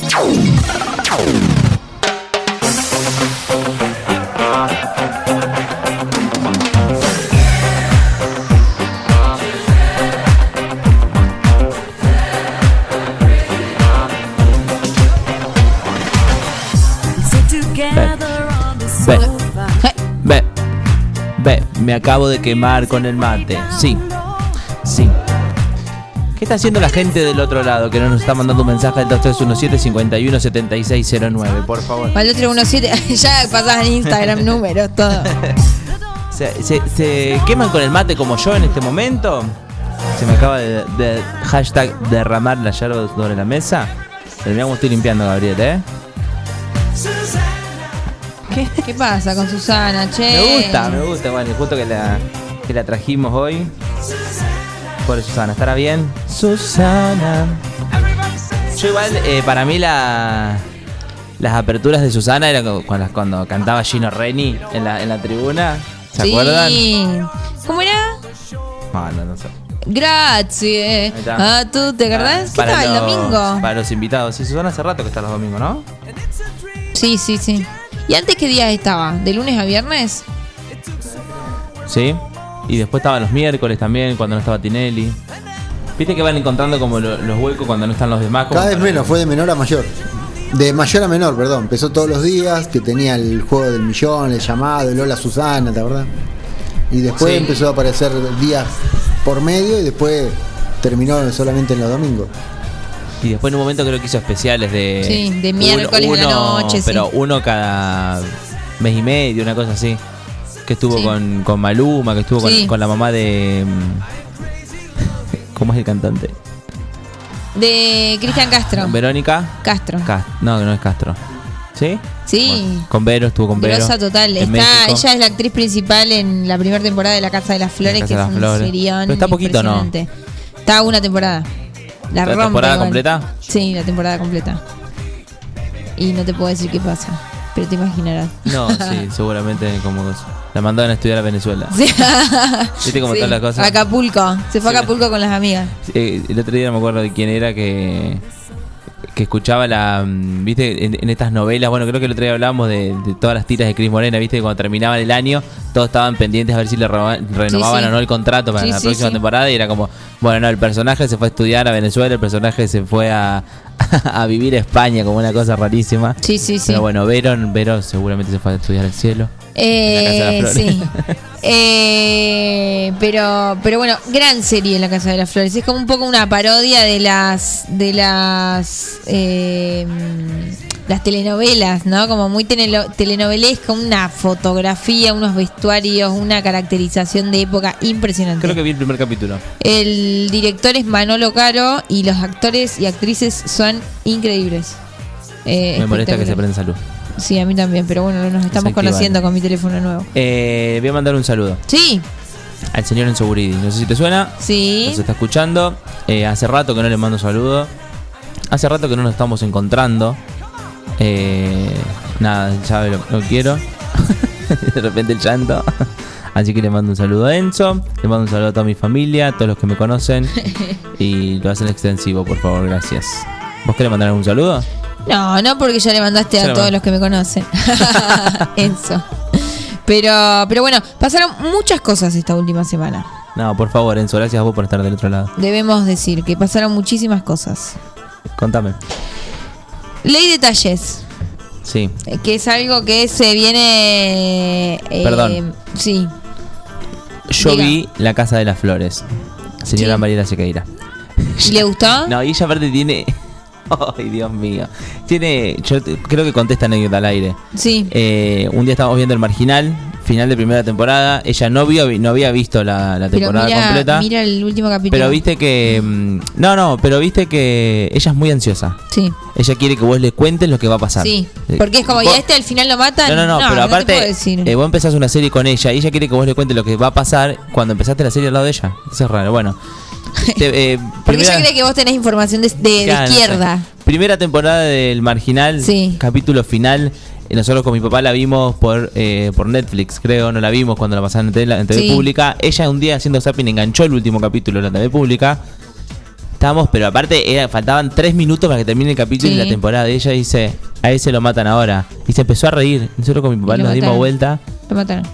[SPEAKER 2] Ve, ve, ve, me acabo de quemar con el mate. Sí, sí. ¿Qué está haciendo la gente del otro lado que no nos está mandando un mensaje al 2317-517609? Por favor.
[SPEAKER 1] Al otro 17, ya pasás en Instagram números, todo.
[SPEAKER 2] ¿Se, se, se queman con el mate como yo en este momento? Se me acaba de, de hashtag derramar la yerba sobre la mesa. Terminamos estoy limpiando, Gabriel, ¿eh?
[SPEAKER 1] ¿Qué pasa con Susana, che?
[SPEAKER 2] Me gusta, me gusta. Bueno, justo que la, que la trajimos hoy. Pobre Susana, ¿estará bien? Susana. Yo igual, eh, para mí la, las aperturas de Susana eran cu- cuando, cuando cantaba Gino Reni en la, en la tribuna. ¿Se
[SPEAKER 1] sí.
[SPEAKER 2] acuerdan?
[SPEAKER 1] ¿Cómo era?
[SPEAKER 2] No, no, no sé.
[SPEAKER 1] Gracias.
[SPEAKER 2] está.
[SPEAKER 1] Ah, ¿tú te acordás? ¿Qué el domingo?
[SPEAKER 2] Para los invitados. Sí, Susana hace rato que está los domingos, ¿no?
[SPEAKER 1] Sí, sí, sí. ¿Y antes qué día estaba? ¿De lunes a viernes?
[SPEAKER 2] Sí. Y después estaban los miércoles también, cuando no estaba Tinelli. Viste que van encontrando como lo- los huecos cuando no están los demás. como
[SPEAKER 3] Cada vez
[SPEAKER 2] para-
[SPEAKER 3] menos, fue de menor a mayor. De mayor a menor, perdón. Empezó todos los días, que tenía el juego del millón, el llamado, el Hola Susana, ¿te acordás? Y después
[SPEAKER 2] Sí.
[SPEAKER 3] empezó a aparecer días por medio y después terminó solamente en los domingos.
[SPEAKER 2] Y después en un momento creo que hizo especiales de.
[SPEAKER 1] Sí, de miércoles a la noche, sí.
[SPEAKER 2] Pero uno cada mes y medio, una cosa así. Que estuvo
[SPEAKER 1] Sí.
[SPEAKER 2] con, con Maluma, que estuvo con-
[SPEAKER 1] Sí.
[SPEAKER 2] con, la mamá de. mm, ¿Cómo es el cantante?
[SPEAKER 1] De Cristian Castro.
[SPEAKER 2] Verónica.
[SPEAKER 1] Castro.
[SPEAKER 2] Cas- no, no es Castro. ¿Sí?
[SPEAKER 1] Sí.
[SPEAKER 2] Bueno, con Vero, estuvo con Vero.
[SPEAKER 1] Grosa total. Está,
[SPEAKER 2] México.
[SPEAKER 1] ella es la actriz principal en la primera temporada de La Casa de las Flores, que es un
[SPEAKER 2] Flores.
[SPEAKER 1] serión
[SPEAKER 2] Pero está poquito, ¿no?
[SPEAKER 1] Está una temporada. La,
[SPEAKER 2] ¿La
[SPEAKER 1] rompe
[SPEAKER 2] temporada
[SPEAKER 1] igual.
[SPEAKER 2] completa?
[SPEAKER 1] Sí, la temporada completa. Y no te puedo decir qué pasa, pero te imaginarás.
[SPEAKER 2] No, sí, seguramente como. La mandaban a estudiar a Venezuela.
[SPEAKER 1] Sí.
[SPEAKER 2] ¿Viste cómo
[SPEAKER 1] Sí,
[SPEAKER 2] están las cosas?
[SPEAKER 1] Acapulco. Se fue a. Acapulco con las amigas.
[SPEAKER 2] Eh, el otro día no me acuerdo de quién era que que escuchaba la mm, viste en, en estas novelas bueno creo que el otro día hablábamos de, de todas las tiras de Cris Morena viste que cuando terminaban el año todos estaban pendientes a ver si le renovaban,
[SPEAKER 1] sí.
[SPEAKER 2] o no el contrato para
[SPEAKER 1] Sí,
[SPEAKER 2] la próxima temporada y era como bueno no el personaje se fue a estudiar a Venezuela el personaje se fue a, a vivir a España como una cosa rarísima
[SPEAKER 1] Sí, sí, sí.
[SPEAKER 2] pero bueno Vero, Vero seguramente se fue a estudiar al cielo
[SPEAKER 1] Eh,
[SPEAKER 2] En la Casa de las
[SPEAKER 1] sí.
[SPEAKER 2] Flores.
[SPEAKER 1] Eh, pero, pero bueno, gran serie La Casa de las Flores. Es como un poco una parodia de las de las eh, las telenovelas, ¿no? Como muy telenovelesca, una fotografía, unos vestuarios, una caracterización de época impresionante.
[SPEAKER 2] creo que vi el primer capítulo
[SPEAKER 1] El director es Manolo Caro y los actores y actrices son increíbles. Eh,
[SPEAKER 2] me molesta que se prenda salud
[SPEAKER 1] Sí, a mí también, pero bueno, nos estamos conociendo con mi teléfono nuevo.
[SPEAKER 2] eh, voy a mandar un saludo
[SPEAKER 1] Sí,
[SPEAKER 2] al señor Enzo Guridi no sé si te suena
[SPEAKER 1] sí.
[SPEAKER 2] nos está escuchando. Eh, hace rato que no le mando saludo. Hace rato que no nos estamos encontrando. Eh, nada, sabe lo, lo quiero. de repente el llanto. Así que le mando un saludo a Enzo. Le mando un saludo a toda mi familia, a todos los que me conocen. Y lo hacen extensivo, por favor, gracias. ¿Vos querés mandar algún saludo?
[SPEAKER 1] No, no porque ya le mandaste
[SPEAKER 2] Ya
[SPEAKER 1] a todos los que me conocen. Enzo. Pero, pero bueno, pasaron muchas cosas esta última semana.
[SPEAKER 2] No, por favor, Enzo, gracias a vos por estar del otro lado.
[SPEAKER 1] Debemos decir que pasaron muchísimas cosas.
[SPEAKER 2] Contame.
[SPEAKER 1] Ley detalles,
[SPEAKER 2] Sí.
[SPEAKER 1] eh, que es algo que se viene... eh,
[SPEAKER 2] Perdón.
[SPEAKER 1] Sí.
[SPEAKER 2] Yo
[SPEAKER 1] Diga.
[SPEAKER 2] vi La Casa de las Flores. Señora
[SPEAKER 1] Sí.
[SPEAKER 2] Mariela Sequeira.
[SPEAKER 1] ¿Y le gustó?
[SPEAKER 2] No, y ella aparte tiene. Ay, Dios mío. Tiene. Yo creo que contesta anécdota al aire.
[SPEAKER 1] Sí.
[SPEAKER 2] Eh, un día estábamos viendo el marginal, final de primera temporada. Ella no vio, no había visto la, la
[SPEAKER 1] Pero
[SPEAKER 2] temporada
[SPEAKER 1] mira,
[SPEAKER 2] completa.
[SPEAKER 1] mira el último capítulo.
[SPEAKER 2] pero viste que. mm, No, no, pero viste que ella es muy ansiosa.
[SPEAKER 1] Sí.
[SPEAKER 2] Ella quiere que vos le cuentes lo que va a pasar.
[SPEAKER 1] Sí.
[SPEAKER 2] Eh,
[SPEAKER 1] Porque es como,
[SPEAKER 2] vos-
[SPEAKER 1] ¿y a este al final lo matan?
[SPEAKER 2] No, no, no, pero
[SPEAKER 1] te puedo
[SPEAKER 2] aparte, eh, vos empezás una serie con ella y ella quiere que vos le cuentes lo que va a pasar cuando empezaste la serie al lado de ella. Eso es raro. Bueno. Te- eh,
[SPEAKER 1] Porque
[SPEAKER 2] primera-
[SPEAKER 1] ella cree que vos tenés información de, de- de
[SPEAKER 2] Claro, no sé.
[SPEAKER 1] izquierda.
[SPEAKER 2] Primera temporada del Marginal,
[SPEAKER 1] Sí.
[SPEAKER 2] capítulo final. Eh, Nosotros con mi papá la vimos por eh, por Netflix, creo, no la vimos cuando la pasaban en TV, en TV
[SPEAKER 1] Sí.
[SPEAKER 2] pública. Ella un día haciendo zapping enganchó el último capítulo de la TV pública. Estábamos, pero aparte era, faltaban tres minutos para que termine el capítulo
[SPEAKER 1] Sí.
[SPEAKER 2] y la temporada. Y ella dice, a ese lo matan ahora. Y se empezó a reír. Nosotros con mi papá
[SPEAKER 1] Y
[SPEAKER 2] nos dimos vuelta.
[SPEAKER 1] Lo mataron.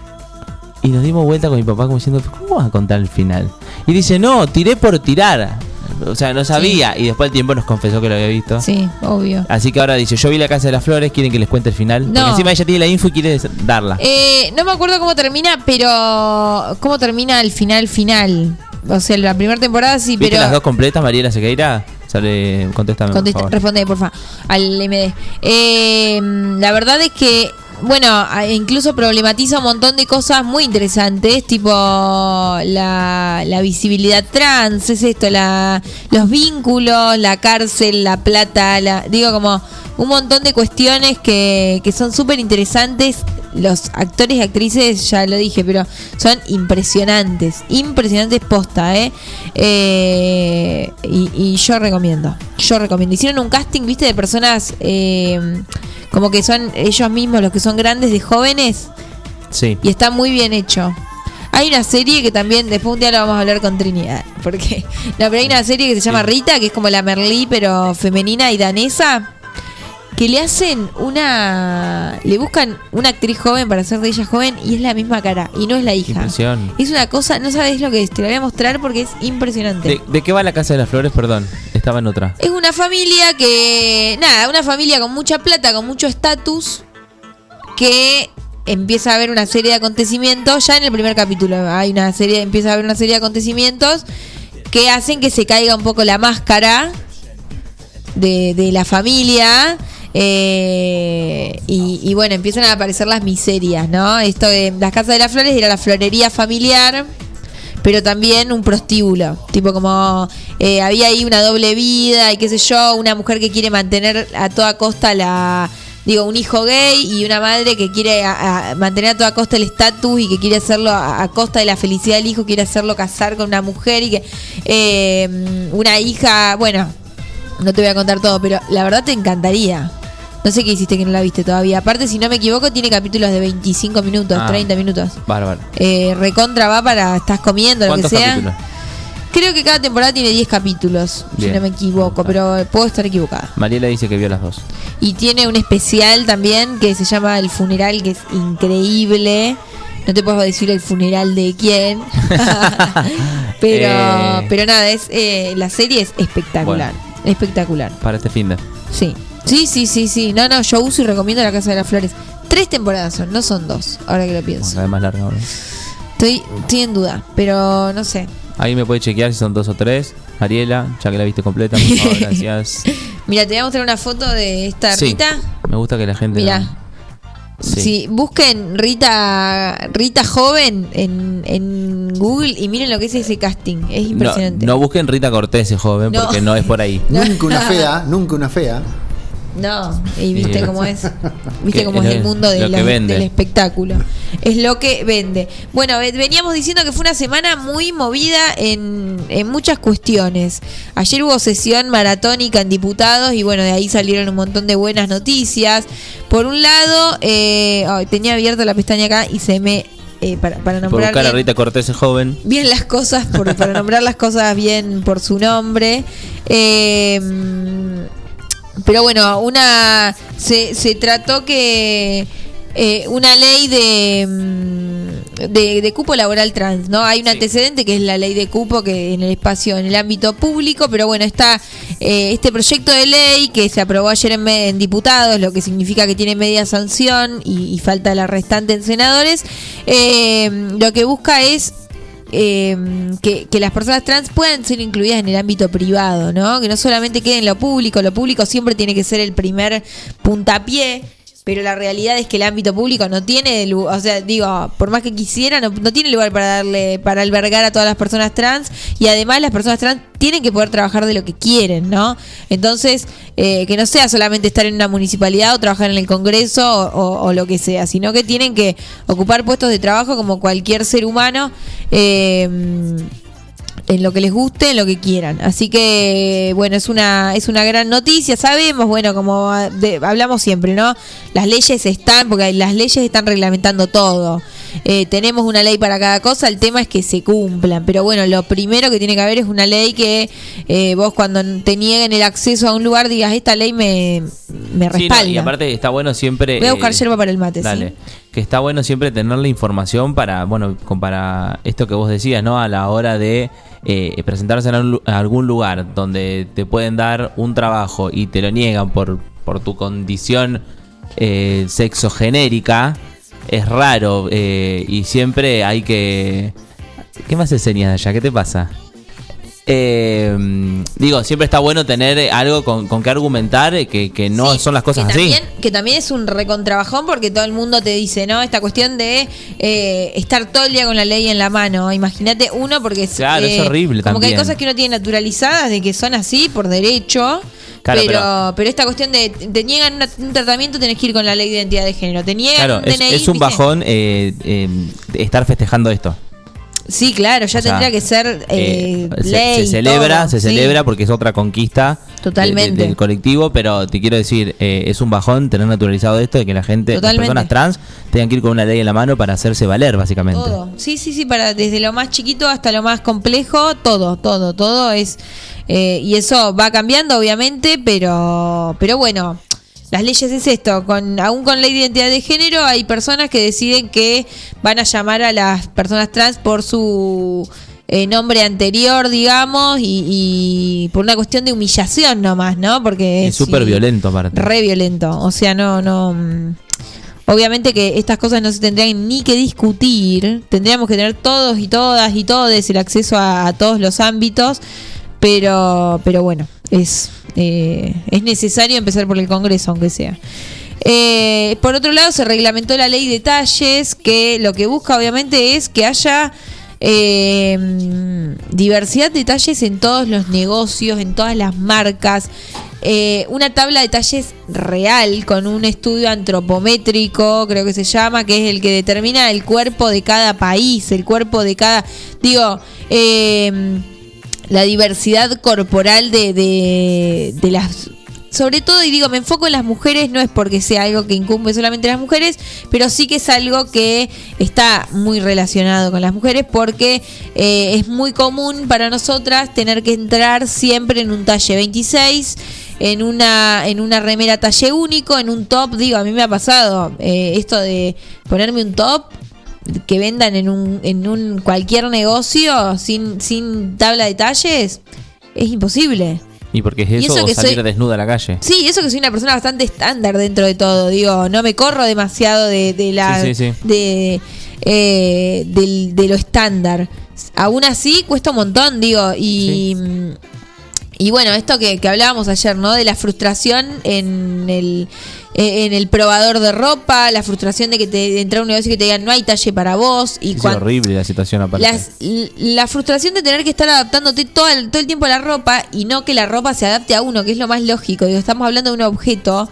[SPEAKER 2] Y nos dimos vuelta con mi papá como diciendo, ¿cómo vas a contar el final? Y dice, no, tiré por tirar. O sea, no sabía. Y después el tiempo nos confesó que lo había visto.
[SPEAKER 1] Sí, obvio.
[SPEAKER 2] Así que ahora dice, yo vi la casa de las flores, quieren que les cuente el final. Porque
[SPEAKER 1] No.
[SPEAKER 2] encima ella tiene la info y quiere darla.
[SPEAKER 1] Eh, no me acuerdo cómo termina, pero cómo termina el final final. O sea, la primera temporada sí,
[SPEAKER 2] ¿Viste
[SPEAKER 1] pero
[SPEAKER 2] las dos completas, Mariela Sequeira? Sale, contéstame, por
[SPEAKER 1] Contesta-
[SPEAKER 2] favor.
[SPEAKER 1] responde, porfa, al MD. Eh, la verdad es que, bueno, incluso problematiza un montón de cosas muy interesantes, tipo la, la visibilidad trans, es esto, la, los vínculos, la cárcel, la plata, la, digo como un montón de cuestiones que, que son súper interesantes. Los actores y actrices, ya lo dije, pero son impresionantes, impresionantes posta, ¿eh? Eh, y, y yo recomiendo, yo recomiendo. Hicieron un casting, viste, de personas eh, como que son ellos mismos los que son grandes de jóvenes
[SPEAKER 2] Sí.
[SPEAKER 1] y está muy bien hecho. Hay una serie que también, después un día lo vamos a hablar con Trinidad, porque no, pero hay una serie que se llama Rita, que es como la Merlí, pero femenina y danesa, que le hacen una, le buscan una actriz joven para hacer de ella joven y es la misma cara y no es la hija.
[SPEAKER 2] Impresión.
[SPEAKER 1] Es una cosa, no sabes lo que es, te la voy a mostrar porque es impresionante.
[SPEAKER 2] ¿De, de qué va la casa de las flores? Perdón, estaba en otra.
[SPEAKER 1] Es una familia que, nada, una familia con mucha plata, con mucho estatus, que empieza a haber una serie de acontecimientos, ya en el primer capítulo hay una serie, empieza a haber una serie de acontecimientos que hacen que se caiga un poco la máscara de, de la familia. Eh, y, bueno, empiezan a aparecer las miserias, ¿no? Esto de las casas de las flores era la florería familiar, pero también un prostíbulo. Tipo como eh, había ahí una doble vida y qué sé yo, una mujer que quiere mantener a toda costa la... Digo, un hijo gay y una madre que quiere a- a mantener a toda costa el estatus y que quiere hacerlo a, a costa de la felicidad del hijo, quiere hacerlo casar con una mujer y que eh, una hija, bueno, no te voy a contar todo, pero la verdad te encantaría. No sé qué hiciste que no la viste todavía. Aparte, si no me equivoco, tiene capítulos de 25 minutos,
[SPEAKER 2] Ah.
[SPEAKER 1] 30 minutos.
[SPEAKER 2] Bárbaro.
[SPEAKER 1] Eh, recontra va para estás comiendo, lo que
[SPEAKER 2] ¿Cuántos
[SPEAKER 1] sea.
[SPEAKER 2] capítulos?
[SPEAKER 1] Creo que cada temporada tiene 10 capítulos,
[SPEAKER 2] Bien.
[SPEAKER 1] si no me equivoco, pero puedo estar equivocada.
[SPEAKER 2] Mariela dice que vio las dos.
[SPEAKER 1] Y tiene un especial también que se llama El Funeral, que es increíble. No te puedo decir el funeral de quién. pero,
[SPEAKER 2] Eh.
[SPEAKER 1] pero nada, es eh, la serie es espectacular. Espectacular.
[SPEAKER 2] Para este fin de.
[SPEAKER 1] Sí. Sí, sí, sí, sí. No, no, yo uso y recomiendo La Casa de las Flores. Tres temporadas son, no son dos, ahora que lo pienso.
[SPEAKER 2] Vez más larga ahora.
[SPEAKER 1] Estoy, estoy en duda, pero no sé.
[SPEAKER 2] Ahí me puede chequear si son dos o tres. Ariela, ya que la viste completa, por favor, gracias.
[SPEAKER 1] Mira, te voy a mostrar una foto de esta
[SPEAKER 2] Sí,
[SPEAKER 1] Rita.
[SPEAKER 2] Me gusta que la gente.
[SPEAKER 1] Mira.
[SPEAKER 2] Sí.
[SPEAKER 1] Sí, busquen Rita Rita joven en, en Google y miren lo que es ese casting. Es
[SPEAKER 2] No,
[SPEAKER 1] impresionante.
[SPEAKER 2] no busquen Rita Cortés, joven,
[SPEAKER 1] No.
[SPEAKER 2] porque no es por ahí.
[SPEAKER 3] Nunca una fea, nunca una fea.
[SPEAKER 1] No, y viste cómo es. Viste
[SPEAKER 2] Que
[SPEAKER 1] cómo
[SPEAKER 2] es
[SPEAKER 1] el mundo de la- del espectáculo. Es lo que vende. Bueno, ve- veníamos diciendo que fue una semana muy movida en, en muchas cuestiones. Ayer hubo sesión maratónica en diputados y bueno, de ahí salieron un montón de buenas noticias. Por un lado, eh, tenía abierta la pestaña acá y se me... eh, para, para
[SPEAKER 2] Por
[SPEAKER 1] nombrar
[SPEAKER 2] a
[SPEAKER 1] bien-
[SPEAKER 2] Rita Cortés, joven.
[SPEAKER 1] bien las cosas, por, para nombrar las cosas bien por su nombre. Eh, pero bueno, una se, se trató que eh, una ley de, mm, de, de cupo laboral trans, ¿no? Hay un antecedente que es la ley de cupo que en el espacio, en el ámbito público, pero bueno, está eh, este proyecto de ley que se aprobó ayer en, en diputados, lo que significa que tiene media sanción y, y falta la restante en senadores, eh, lo que busca es eh, que, que las personas trans puedan ser incluidas en el ámbito privado, ¿no? Que no solamente quede en lo público, lo público siempre tiene que ser el primer puntapié. Pero la realidad es que el ámbito público no tiene, o sea, digo, por más que quisiera, no, no tiene lugar para darle, para albergar a todas las personas trans y además las personas trans tienen que poder trabajar de lo que quieren, ¿no? Entonces, eh, que no sea solamente estar en una municipalidad o trabajar en el Congreso o, o- o lo que sea, sino que tienen que ocupar puestos de trabajo como cualquier ser humano. eh, en lo que les guste, en lo que quieran. Así que, bueno, es una, es una gran noticia. Sabemos, bueno, como ah, de- hablamos siempre, ¿no? Las leyes están, porque las leyes están reglamentando todo. Eh, tenemos una ley para cada cosa, el tema es que se cumplan. Pero bueno, lo primero que tiene que haber es una ley que eh, vos cuando te nieguen el acceso a un lugar digas, esta ley me, me
[SPEAKER 2] Sí, no,
[SPEAKER 1] respalda.
[SPEAKER 2] y aparte está bueno siempre.
[SPEAKER 1] Voy a buscar
[SPEAKER 2] eh,
[SPEAKER 1] yerba para el mate,
[SPEAKER 2] Dale.
[SPEAKER 1] ¿sí?
[SPEAKER 2] Que está bueno siempre tener la información para, bueno, para esto que vos decías, ¿no? A la hora de eh, presentarse en algún lugar donde te pueden dar un trabajo y te lo niegan por, por tu condición eh, sexogenérica, es raro eh, y siempre hay que... ¿Qué más enseñas allá? ¿Qué te pasa? Eh, digo, siempre está bueno tener algo con, con que argumentar eh, que, que no son las cosas
[SPEAKER 1] que
[SPEAKER 2] así.
[SPEAKER 1] también, que también es un recontrabajón porque todo el mundo te dice, ¿no? Esta cuestión de eh, estar todo el día con la ley en la mano. Imagínate uno porque es,
[SPEAKER 2] Claro, es
[SPEAKER 1] eh,
[SPEAKER 2] horrible
[SPEAKER 1] Como que hay
[SPEAKER 2] también.
[SPEAKER 1] cosas que uno tiene naturalizadas de que son así por derecho.
[SPEAKER 2] Claro,
[SPEAKER 1] pero,
[SPEAKER 2] pero-
[SPEAKER 1] pero, esta cuestión de te niegan una- un tratamiento, tenés que ir con la ley de identidad de género. Te niegan
[SPEAKER 2] Claro,
[SPEAKER 1] un
[SPEAKER 2] es,
[SPEAKER 1] DNI.
[SPEAKER 2] es un bajón eh, estar festejando esto.
[SPEAKER 1] Sí, claro, ya
[SPEAKER 2] O sea,
[SPEAKER 1] tendría que ser eh,
[SPEAKER 2] Eh, se-
[SPEAKER 1] ley.
[SPEAKER 2] se, celebra,
[SPEAKER 1] todo,
[SPEAKER 2] se
[SPEAKER 1] sí.
[SPEAKER 2] celebra porque es otra conquista
[SPEAKER 1] Totalmente.
[SPEAKER 2] de- del colectivo, pero te quiero decir, eh, es un bajón tener naturalizado esto de que la gente,
[SPEAKER 1] Totalmente.
[SPEAKER 2] las personas trans, tengan que ir con una ley en la mano para hacerse valer, básicamente.
[SPEAKER 1] Todo. Sí, sí, sí, para desde lo más chiquito hasta lo más complejo, todo, todo, todo es eh, y eso va cambiando obviamente, pero pero bueno, las leyes es esto, con aún con ley de identidad de género hay personas que deciden que van a llamar a las personas trans por su eh, nombre anterior, digamos, y, y por una cuestión de humillación nomás, ¿no? Porque
[SPEAKER 2] es súper violento aparte.
[SPEAKER 1] Re violento. O sea, no, no. mm, Obviamente que estas cosas no se tendrían ni que discutir. Tendríamos que tener todos y todas y todos el acceso a, a todos los ámbitos. Pero, pero bueno, es, eh, es necesario empezar por el Congreso, aunque sea. Eh, por otro lado, se reglamentó la ley de talles, que lo que busca obviamente es que haya eh, diversidad de talles en todos los negocios, en todas las marcas. Eh, una tabla de talles real con un estudio antropométrico, creo que se llama, que es el que determina el cuerpo de cada país, el cuerpo de cada. Digo, eh, la diversidad corporal de, de, de las sobre todo, y digo, me enfoco en las mujeres, no es porque sea algo que incumbe solamente a las mujeres, pero sí que es algo que está muy relacionado con las mujeres porque eh, es muy común para nosotras tener que entrar siempre en un talle 26 en una en una remera talle único, en un top, digo, a mí me ha pasado eh, esto de ponerme un top que vendan en un en un cualquier negocio sin sin tabla de talles es imposible.
[SPEAKER 2] ¿Y porque es eso,
[SPEAKER 1] eso
[SPEAKER 2] o
[SPEAKER 1] que
[SPEAKER 2] salir
[SPEAKER 1] soy-
[SPEAKER 2] desnuda a la calle?
[SPEAKER 1] Sí, eso que soy una persona bastante estándar dentro de todo. Digo, no me corro demasiado de, de la
[SPEAKER 2] Sí, sí, sí.
[SPEAKER 1] de eh, del- de lo estándar. Aún así cuesta un montón, digo, y y bueno, esto que, que hablábamos ayer, ¿no? De la frustración en el eh, en el probador de ropa, la frustración de que te entra a un negocio y que te digan no hay talle para vos y
[SPEAKER 2] Es horrible la situación aparte.
[SPEAKER 1] las- la frustración de tener que estar adaptándote todo el, todo el tiempo a la ropa y no que la ropa se adapte a uno, que es lo más lógico. Digo, estamos hablando de un objeto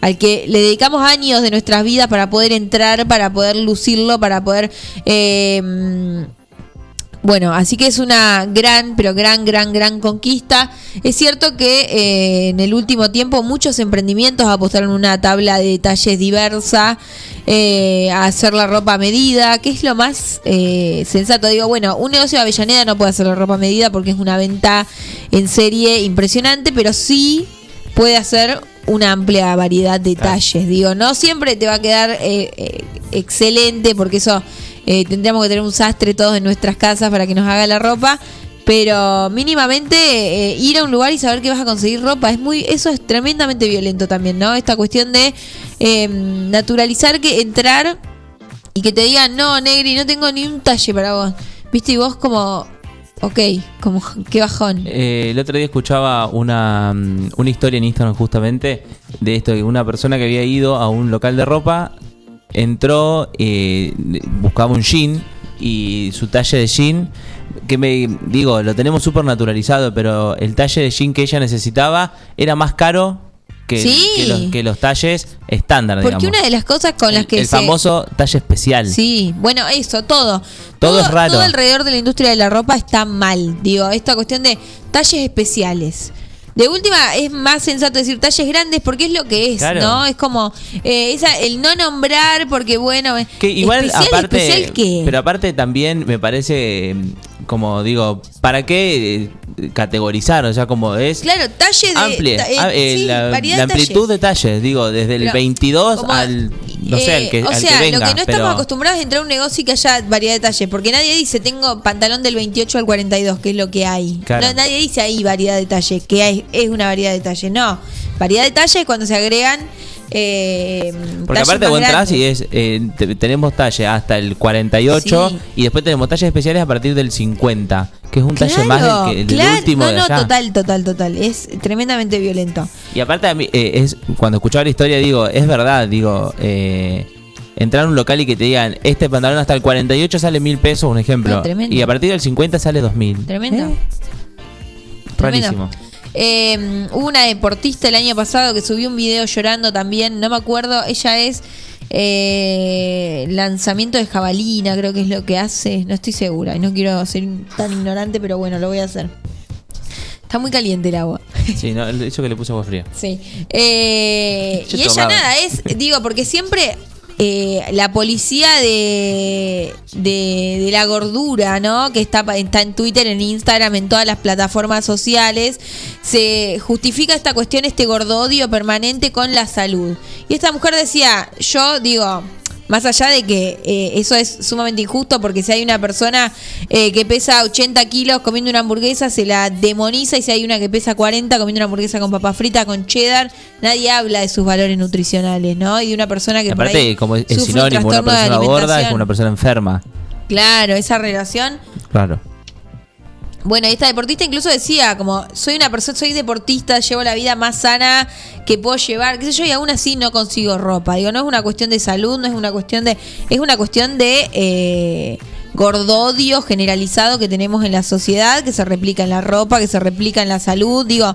[SPEAKER 1] al que le dedicamos años de nuestras vidas para poder entrar, para poder lucirlo, para poder... eh, bueno, así que es una gran, pero gran, gran, gran conquista. Es cierto que eh, en el último tiempo muchos emprendimientos apostaron una tabla de detalles diversa, eh, a hacer la ropa a medida, que es lo más eh, sensato. Digo, bueno, un negocio de Avellaneda no puede hacer la ropa a medida porque es una venta en serie impresionante, pero sí puede hacer una amplia variedad de talles. Digo, no siempre te va a quedar eh, eh, excelente porque eso eh, tendríamos que tener un sastre todos en nuestras casas para que nos haga la ropa. Pero mínimamente eh, ir a un lugar y saber que vas a conseguir ropa es muy, eso es tremendamente violento también, ¿no? Esta cuestión de eh, naturalizar que entrar y que te digan, no, Negri, no tengo ni un talle para vos. Viste, y vos como, ok, como, qué bajón.
[SPEAKER 2] Eh, el otro día escuchaba una, mm, una historia en Instagram justamente de esto, de una persona que había ido a un local de ropa, entró, eh, buscaba un jean y su talle de jean, que me digo, lo tenemos súper naturalizado, pero el talle de jean que ella necesitaba era más caro que,
[SPEAKER 1] Sí.
[SPEAKER 2] que los, que los talles estándar,
[SPEAKER 1] Porque
[SPEAKER 2] digamos.
[SPEAKER 1] una de las cosas con las que
[SPEAKER 2] el
[SPEAKER 1] se...
[SPEAKER 2] famoso talle especial.
[SPEAKER 1] Sí, bueno, eso, todo.
[SPEAKER 2] Todo es raro.
[SPEAKER 1] Todo alrededor de la industria de la ropa está mal. Digo, esta cuestión de talles especiales. De última, es más sensato decir talles grandes porque es lo que es,
[SPEAKER 2] Claro.
[SPEAKER 1] ¿no? Es como eh, esa, el no nombrar porque, bueno,
[SPEAKER 2] Que igual
[SPEAKER 1] especial,
[SPEAKER 2] aparte,
[SPEAKER 1] especial qué?
[SPEAKER 2] pero aparte también me parece, como digo, ¿para qué eh, categorizar? O sea, como es
[SPEAKER 1] Claro, talle de...
[SPEAKER 2] amplia,
[SPEAKER 1] ta- eh,
[SPEAKER 2] ah, eh,
[SPEAKER 1] sí,
[SPEAKER 2] la, la
[SPEAKER 1] de
[SPEAKER 2] amplitud
[SPEAKER 1] talles.
[SPEAKER 2] de talles, digo, desde el
[SPEAKER 1] Pero,
[SPEAKER 2] 22
[SPEAKER 1] como,
[SPEAKER 2] al, no sé, al
[SPEAKER 1] Eh,
[SPEAKER 2] que,
[SPEAKER 1] o
[SPEAKER 2] al
[SPEAKER 1] sea,
[SPEAKER 2] que venga,
[SPEAKER 1] lo que no estamos
[SPEAKER 2] pero
[SPEAKER 1] acostumbrados es entrar a un negocio y que haya variedad de talles, porque nadie dice tengo pantalón del 28 al 42, que es lo que hay.
[SPEAKER 2] Claro.
[SPEAKER 1] No, nadie dice ahí variedad de talle, que hay, es una variedad de talle. No, variedad de talle es cuando se agregan. Eh,
[SPEAKER 2] porque aparte vos entras y es, eh, te- tenemos talle hasta el 48
[SPEAKER 1] Sí.
[SPEAKER 2] y después tenemos talles especiales a partir del 50, que es un talle más
[SPEAKER 1] Claro,
[SPEAKER 2] del, que,
[SPEAKER 1] claro.
[SPEAKER 2] último
[SPEAKER 1] no,
[SPEAKER 2] de
[SPEAKER 1] no,
[SPEAKER 2] allá.
[SPEAKER 1] total, total, total. Es tremendamente violento.
[SPEAKER 2] Y aparte a mí, eh, es cuando escuchaba la historia digo, es verdad, digo, eh, entrar a un local y que te digan, este pantalón hasta el 48 sale mil pesos, un ejemplo,
[SPEAKER 1] No,
[SPEAKER 2] y a partir del 50 sale 2000.
[SPEAKER 1] Tremendo.
[SPEAKER 2] ¿Eh?
[SPEAKER 1] Tremendo. Eh, hubo una deportista el año pasado que subió un video llorando también, no me acuerdo, ella es eh, lanzamiento de jabalina, creo que es lo que hace, no estoy segura, y no quiero ser tan ignorante, pero bueno, lo voy a hacer. Está muy caliente el agua.
[SPEAKER 2] Sí, no, eso que le puse agua fría.
[SPEAKER 1] Sí. Eh, y ella nada, es, digo, porque siempre eh, la policía de, de, de la gordura, ¿no? Que está, está en Twitter, en Instagram, en todas las plataformas sociales, se justifica esta cuestión, este gordodio permanente con la salud. Y esta mujer decía, yo digo... Más allá de que eh, eso es sumamente injusto porque si hay una persona eh, que pesa 80 kilos comiendo una hamburguesa se la demoniza y si hay una que pesa 40 comiendo una hamburguesa con papa frita, con cheddar, nadie habla de sus valores nutricionales, ¿no? Y de una persona que por
[SPEAKER 2] aparte,
[SPEAKER 1] ahí
[SPEAKER 2] como es
[SPEAKER 1] sufre un
[SPEAKER 2] sinónimo, una persona gorda es una persona enferma.
[SPEAKER 1] Claro, esa relación
[SPEAKER 2] Claro.
[SPEAKER 1] Bueno, esta deportista incluso decía, como, soy una persona, soy deportista, llevo la vida más sana que puedo llevar, qué sé yo, y aún así no consigo ropa. Digo, no es una cuestión de salud, no es una cuestión de, es una cuestión de eh, gordodio generalizado que tenemos en la sociedad, que se replica en la ropa, que se replica en la salud. Digo,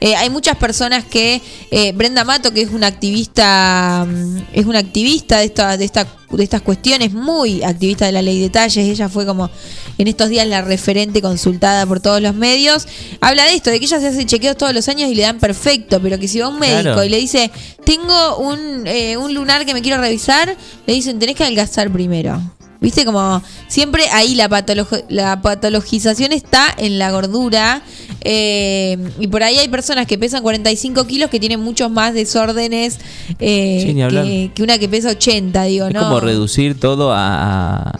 [SPEAKER 1] eh, hay muchas personas que, eh, Brenda Mato, que es una activista, mm, es una activista de esta, de esta, de estas cuestiones, muy activista de la ley de detalles, ella fue como en estos días la referente consultada por todos los medios, habla de esto, de que ella se hace chequeos todos los años y le dan perfecto, pero que si va un médico
[SPEAKER 2] Claro.
[SPEAKER 1] y le dice, tengo un, eh, un lunar que me quiero revisar, le dicen, tenés que adelgazar primero. Viste, como siempre ahí la, patolo- la patologización está en la gordura. eh, y por ahí hay personas que pesan 45 kilos que tienen muchos más desórdenes eh,
[SPEAKER 2] Sí,
[SPEAKER 1] que, que una que pesa 80, digo,
[SPEAKER 2] Es
[SPEAKER 1] ¿no?
[SPEAKER 2] como reducir todo a.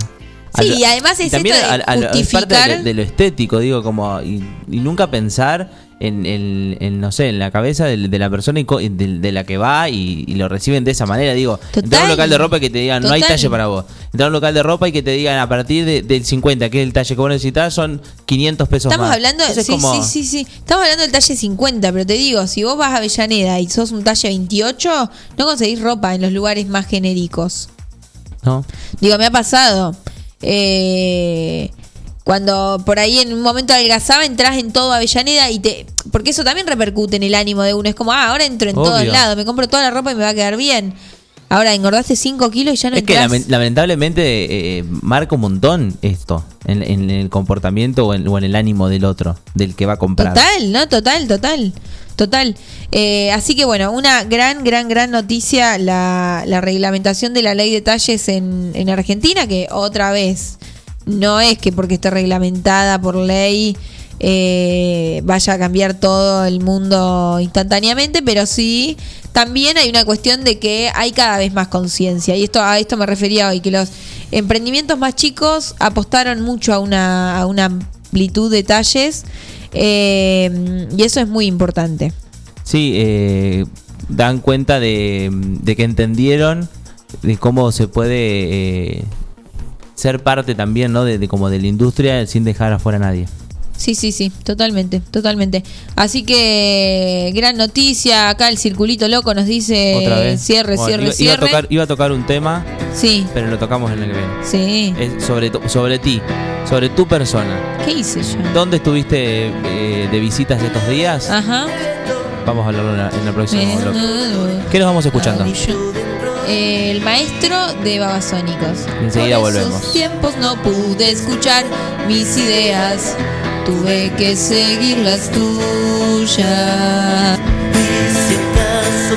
[SPEAKER 1] Sí,
[SPEAKER 2] lo-
[SPEAKER 1] y además es
[SPEAKER 2] también
[SPEAKER 1] esto de
[SPEAKER 2] a- a parte de, de lo estético, digo, como. Y, y nunca pensar en, en- en, no sé, en la cabeza de, de la persona y co- de, de la que va y, y lo reciben de esa manera. Digo, entrar a un local de ropa y que te digan, no hay talle para vos. Entrar a un local de ropa y que te digan, a partir de- del 50, que es el talle que vos necesitas, son 500 pesos
[SPEAKER 1] Estamos
[SPEAKER 2] más.
[SPEAKER 1] hablando,
[SPEAKER 2] Entonces,
[SPEAKER 1] sí,
[SPEAKER 2] como-
[SPEAKER 1] sí, sí, sí. Estamos hablando del talle 50, pero te digo, si vos vas a Avellaneda y sos un talle 28, no conseguís ropa en los lugares más genéricos.
[SPEAKER 2] ¿no?
[SPEAKER 1] Digo, me ha pasado. Eh, cuando por ahí en un momento adelgazaba, entras en todo Avellaneda y te. Porque eso también repercute en el ánimo de uno. Es como, ah, ahora entro en
[SPEAKER 2] Obvio.
[SPEAKER 1] todos lados, me compro toda la ropa y me va a quedar bien. Ahora engordaste 5 kilos y ya no
[SPEAKER 2] Es que
[SPEAKER 1] entras.
[SPEAKER 2] lamen- lamentablemente eh, marca un montón esto en, en el comportamiento o en, o en el ánimo del otro, del que va a comprar.
[SPEAKER 1] Total, ¿no? Total, total. Total. Eh, así que bueno, una gran, gran, gran noticia la, la reglamentación de la ley de talles en, en Argentina, que otra vez no es que porque esté reglamentada por ley eh, vaya a cambiar todo el mundo instantáneamente, pero sí también hay una cuestión de que hay cada vez más conciencia. Y esto a esto me refería hoy, que los emprendimientos más chicos apostaron mucho a una, amplitud de talles eh, y eso es muy importante.
[SPEAKER 2] Sí, eh, dan cuenta de, de que entendieron de cómo se puede eh, ser parte también, ¿no? De, de como de la industria sin dejar afuera a nadie.
[SPEAKER 1] Sí, sí, sí, totalmente, totalmente. Así que gran noticia, acá el circulito loco nos dice
[SPEAKER 2] Otra vez.
[SPEAKER 1] Eh, cierre,
[SPEAKER 2] Bueno,
[SPEAKER 1] cierre,
[SPEAKER 2] iba, iba
[SPEAKER 1] cierre.
[SPEAKER 2] a tocar, iba a tocar un tema,
[SPEAKER 1] Sí,
[SPEAKER 2] pero lo tocamos en el que viene.
[SPEAKER 1] sí.
[SPEAKER 2] Es sobre, sobre ti, sobre tu persona.
[SPEAKER 1] ¿Qué hice yo?
[SPEAKER 2] ¿Dónde estuviste eh, de visitas estos días?
[SPEAKER 1] Ajá.
[SPEAKER 2] Vamos a hablarlo en, el próximo
[SPEAKER 1] Me-
[SPEAKER 2] bloque. ¿Qué nos vamos escuchando?
[SPEAKER 1] Eh, el maestro de Babasónicos.
[SPEAKER 2] Enseguida
[SPEAKER 1] Por
[SPEAKER 2] volvemos.
[SPEAKER 1] esos tiempos no pude escuchar mis ideas. Tuve que seguir las tuyas.
[SPEAKER 4] Si acaso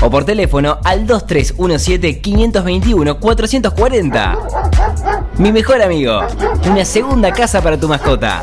[SPEAKER 7] o por teléfono al 2317-521-440. Mi mejor amigo, una segunda casa para tu mascota.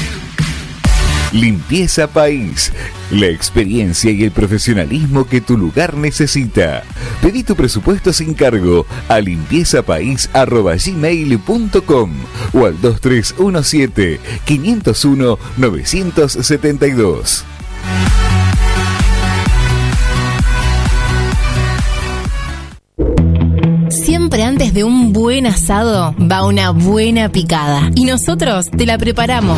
[SPEAKER 10] Limpieza País. La experiencia y el profesionalismo que tu lugar necesita. Pedí tu presupuesto sin cargo a limpiezapais.gmail.com o al 2317 501 972.
[SPEAKER 9] Siempre antes de un buen asado va una buena picada. Y nosotros te la preparamos.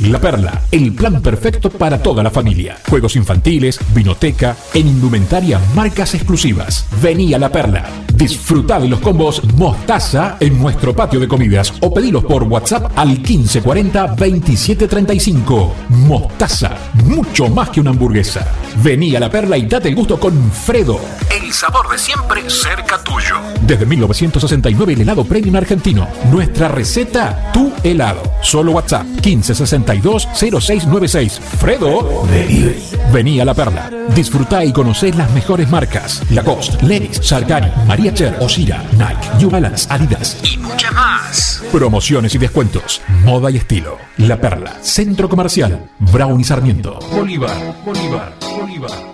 [SPEAKER 8] La Perla, el plan perfecto para toda la familia. Juegos infantiles, vinoteca, en indumentaria marcas exclusivas. Vení a La Perla. Disfruta de los combos Mostaza en nuestro patio de comidas o pedilos por WhatsApp al 1540 2735. Mostaza, mucho más que una hamburguesa. Vení a La Perla y date el gusto con Fredo. El sabor de siempre cerca tuyo. Desde 1969 el helado premium argentino. Nuestra receta, tu helado. Solo WhatsApp 1562-0696. Fredo. Delivery. Vení a La Perla. Disfrutá y conocé las mejores marcas. Lacoste, Lenis, Sargani, María Cher, Osira, Nike, New Balance, Adidas y muchas más. Promociones y descuentos. Moda y estilo. La Perla. Centro Comercial. Brown y Sarmiento. Bolívar. Bolívar. Bolívar.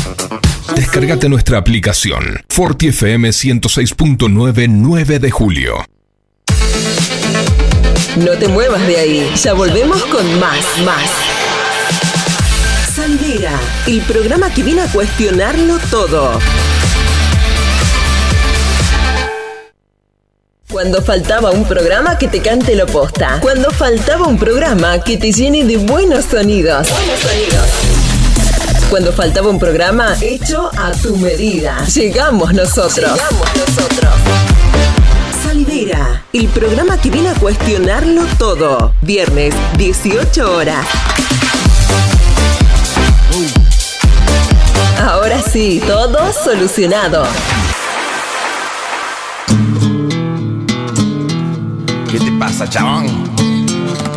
[SPEAKER 8] Descargate nuestra aplicación Forti FM 106.9 9 de julio.
[SPEAKER 5] No te muevas de ahí. Ya volvemos con más, más. Salidera, el programa que viene a cuestionarlo todo. Cuando faltaba un programa que te cante lo posta. Cuando faltaba un programa que te llene de buenos sonidos. Buenos sonidos. Cuando faltaba un programa hecho a tu medida. Llegamos nosotros. Llegamos nosotros. Salidera, el programa que viene a cuestionarlo todo. Viernes, 18 horas. Ahora sí, todo solucionado.
[SPEAKER 11] ¿Qué te pasa, chabón?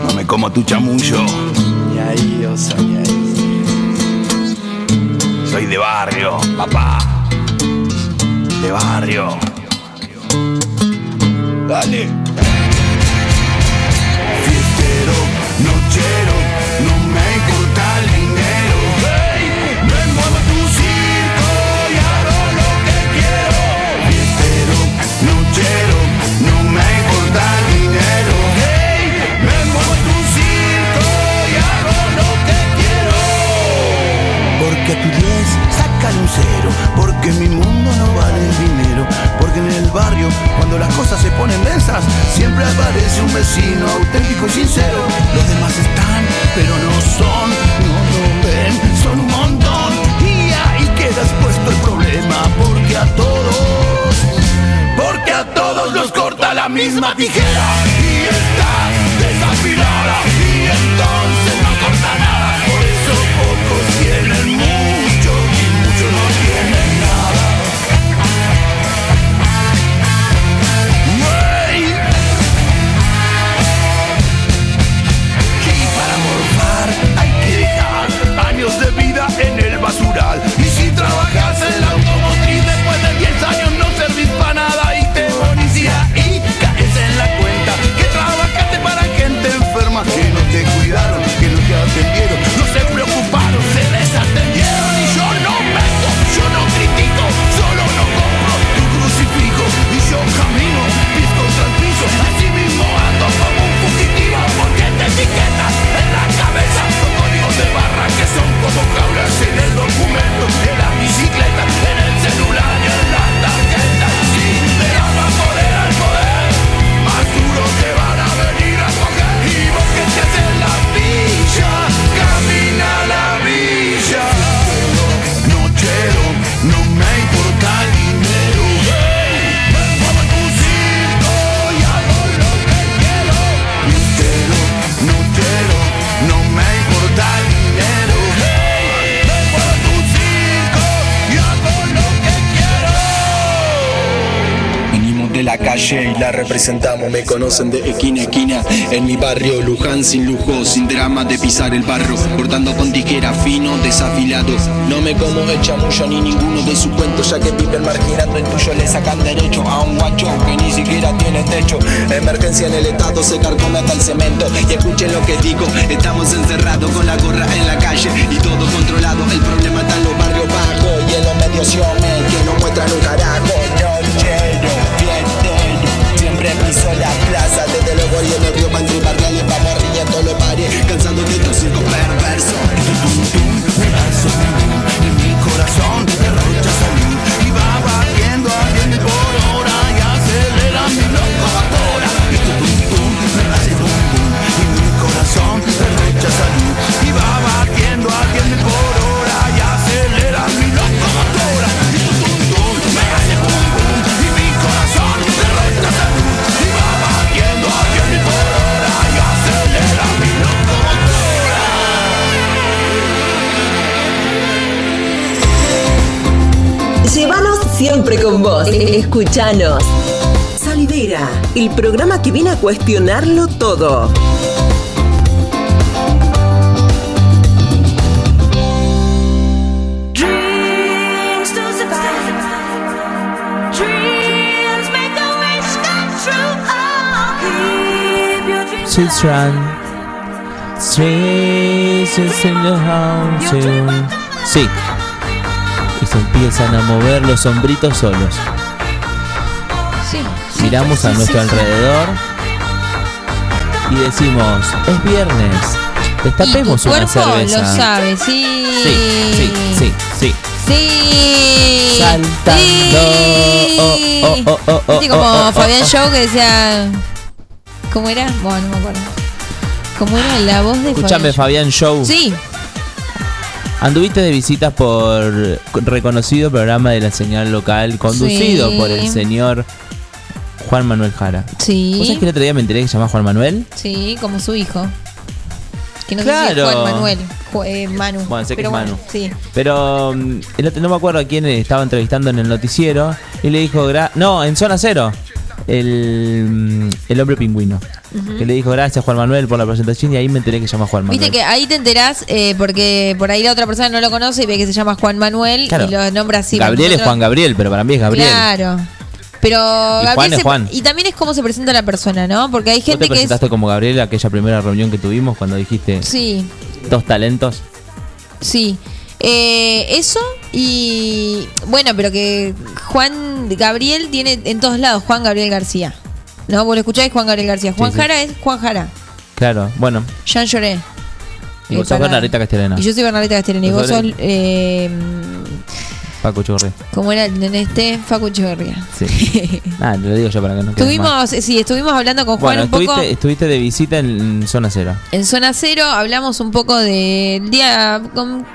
[SPEAKER 11] No me como tu chamullo.
[SPEAKER 12] Y ahí, osa, y ahí.
[SPEAKER 11] Soy de barrio, papá. De barrio. Dale. Fiestero, nochero, porque mi mundo no vale dinero, porque en el barrio cuando las cosas se ponen densas siempre aparece un vecino auténtico y sincero. Los demás están, pero no son, no lo ven, son un montón y ahí queda expuesto el problema, porque a todos, porque a todos los corta la misma tijera y está la
[SPEAKER 12] calle y la representamos, me conocen de esquina a esquina. En mi barrio, Luján sin lujo, sin drama de pisar el barro, cortando con tijera fino, desafilado. No me como el chamullo ni ninguno de sus cuentos, ya que viven marginando el tuyo, le sacan derecho a un guacho que ni siquiera tiene techo. Emergencia en el estado, se carcome hasta el cemento. Y escuchen lo que digo, estamos encerrados con la gorra en la calle y todo controlado. El problema está en los barrios bajos y en los medios que no muestran un carajo. Siempre piso la plaza Desde luego y en el río Bandri Barriales Vamos riendo los cansando de
[SPEAKER 11] En mi corazón
[SPEAKER 5] siempre con vos. Escuchanos. Salidera, el programa que viene a cuestionarlo todo.
[SPEAKER 13] Dreams to survive. Dreams make a wish come true. Oh, keep your dreams
[SPEAKER 2] She's run. Streets is in the house. Sí. Y se empiezan a mover los hombritos solos.
[SPEAKER 1] Sí.
[SPEAKER 2] Miramos a nuestro alrededor y decimos, es viernes, destapemos
[SPEAKER 1] tu
[SPEAKER 2] una cerveza.
[SPEAKER 1] lo sabe, sí.
[SPEAKER 2] Sí, sí, sí, sí.
[SPEAKER 1] Sí.
[SPEAKER 2] Saltando.
[SPEAKER 1] Sí.
[SPEAKER 2] Oh, oh, oh, oh,
[SPEAKER 1] como
[SPEAKER 2] oh, oh,
[SPEAKER 1] Fabián. Show que decía. ¿Cómo era? Bueno, no me acuerdo. ¿Cómo era la voz de
[SPEAKER 2] Escuchame, Fabián Show.
[SPEAKER 1] Sí.
[SPEAKER 2] Anduviste de visitas por reconocido programa de la señal local conducido
[SPEAKER 1] Sí.
[SPEAKER 2] por el señor Juan Manuel Jara.
[SPEAKER 1] Sí.
[SPEAKER 2] ¿Vos sabés que el otro día me enteré que se llama Juan Manuel?
[SPEAKER 1] Sí, como su hijo. Que no sé si
[SPEAKER 2] Claro.
[SPEAKER 1] es Juan Manuel. Ju- eh, Manu.
[SPEAKER 2] Bueno, sé que
[SPEAKER 1] Pero
[SPEAKER 2] es
[SPEAKER 1] bueno,
[SPEAKER 2] Manu.
[SPEAKER 1] Sí.
[SPEAKER 2] Pero mm, el otro- no me acuerdo a quién estaba entrevistando en el noticiero y le dijo, gra- no, en Zona Cero, el, el hombre pingüino. Que le dijo gracias Juan Manuel por la presentación y ahí me enteré que se llama Juan Manuel.
[SPEAKER 1] Viste que ahí te enterás eh, porque por ahí la otra persona no lo conoce y ve que se llama Juan Manuel
[SPEAKER 2] Claro.
[SPEAKER 1] y lo nombra así.
[SPEAKER 2] Gabriel es Juan Gabriel, pero para mí es Gabriel.
[SPEAKER 1] Claro. Pero Gabriel
[SPEAKER 2] Juan es Juan.
[SPEAKER 1] y también es cómo se presenta la persona, ¿no? Porque hay
[SPEAKER 2] ¿Vos te
[SPEAKER 1] gente que es
[SPEAKER 2] presentaste como Gabriel aquella primera reunión que tuvimos cuando dijiste
[SPEAKER 1] Sí,
[SPEAKER 2] dos talentos?
[SPEAKER 1] sí. Eh, eso y bueno, pero que Juan Gabriel tiene en todos lados Juan Gabriel García. ¿No? Vos lo escucháis Juan Gabriel García. Juan
[SPEAKER 2] sí.
[SPEAKER 1] Jara es Juan Jara.
[SPEAKER 2] Claro, bueno.
[SPEAKER 1] Jean Lloré.
[SPEAKER 2] Y vos sos Bernardita Castellana.
[SPEAKER 1] Y yo soy Bernadetta Castellani. Y
[SPEAKER 2] Vos
[SPEAKER 1] sos- eh,
[SPEAKER 2] Paco Churri.
[SPEAKER 1] ¿cómo era el nene este? Facu Echeverría.
[SPEAKER 2] Sí. ah, te lo digo yo para que no quede mal.
[SPEAKER 1] Estuvimos, sí, estuvimos hablando con Juan
[SPEAKER 2] Bueno,
[SPEAKER 1] un poco
[SPEAKER 2] estuviste, de visita en, Zona Cero.
[SPEAKER 1] en Zona Cero, hablamos un poco del día, con,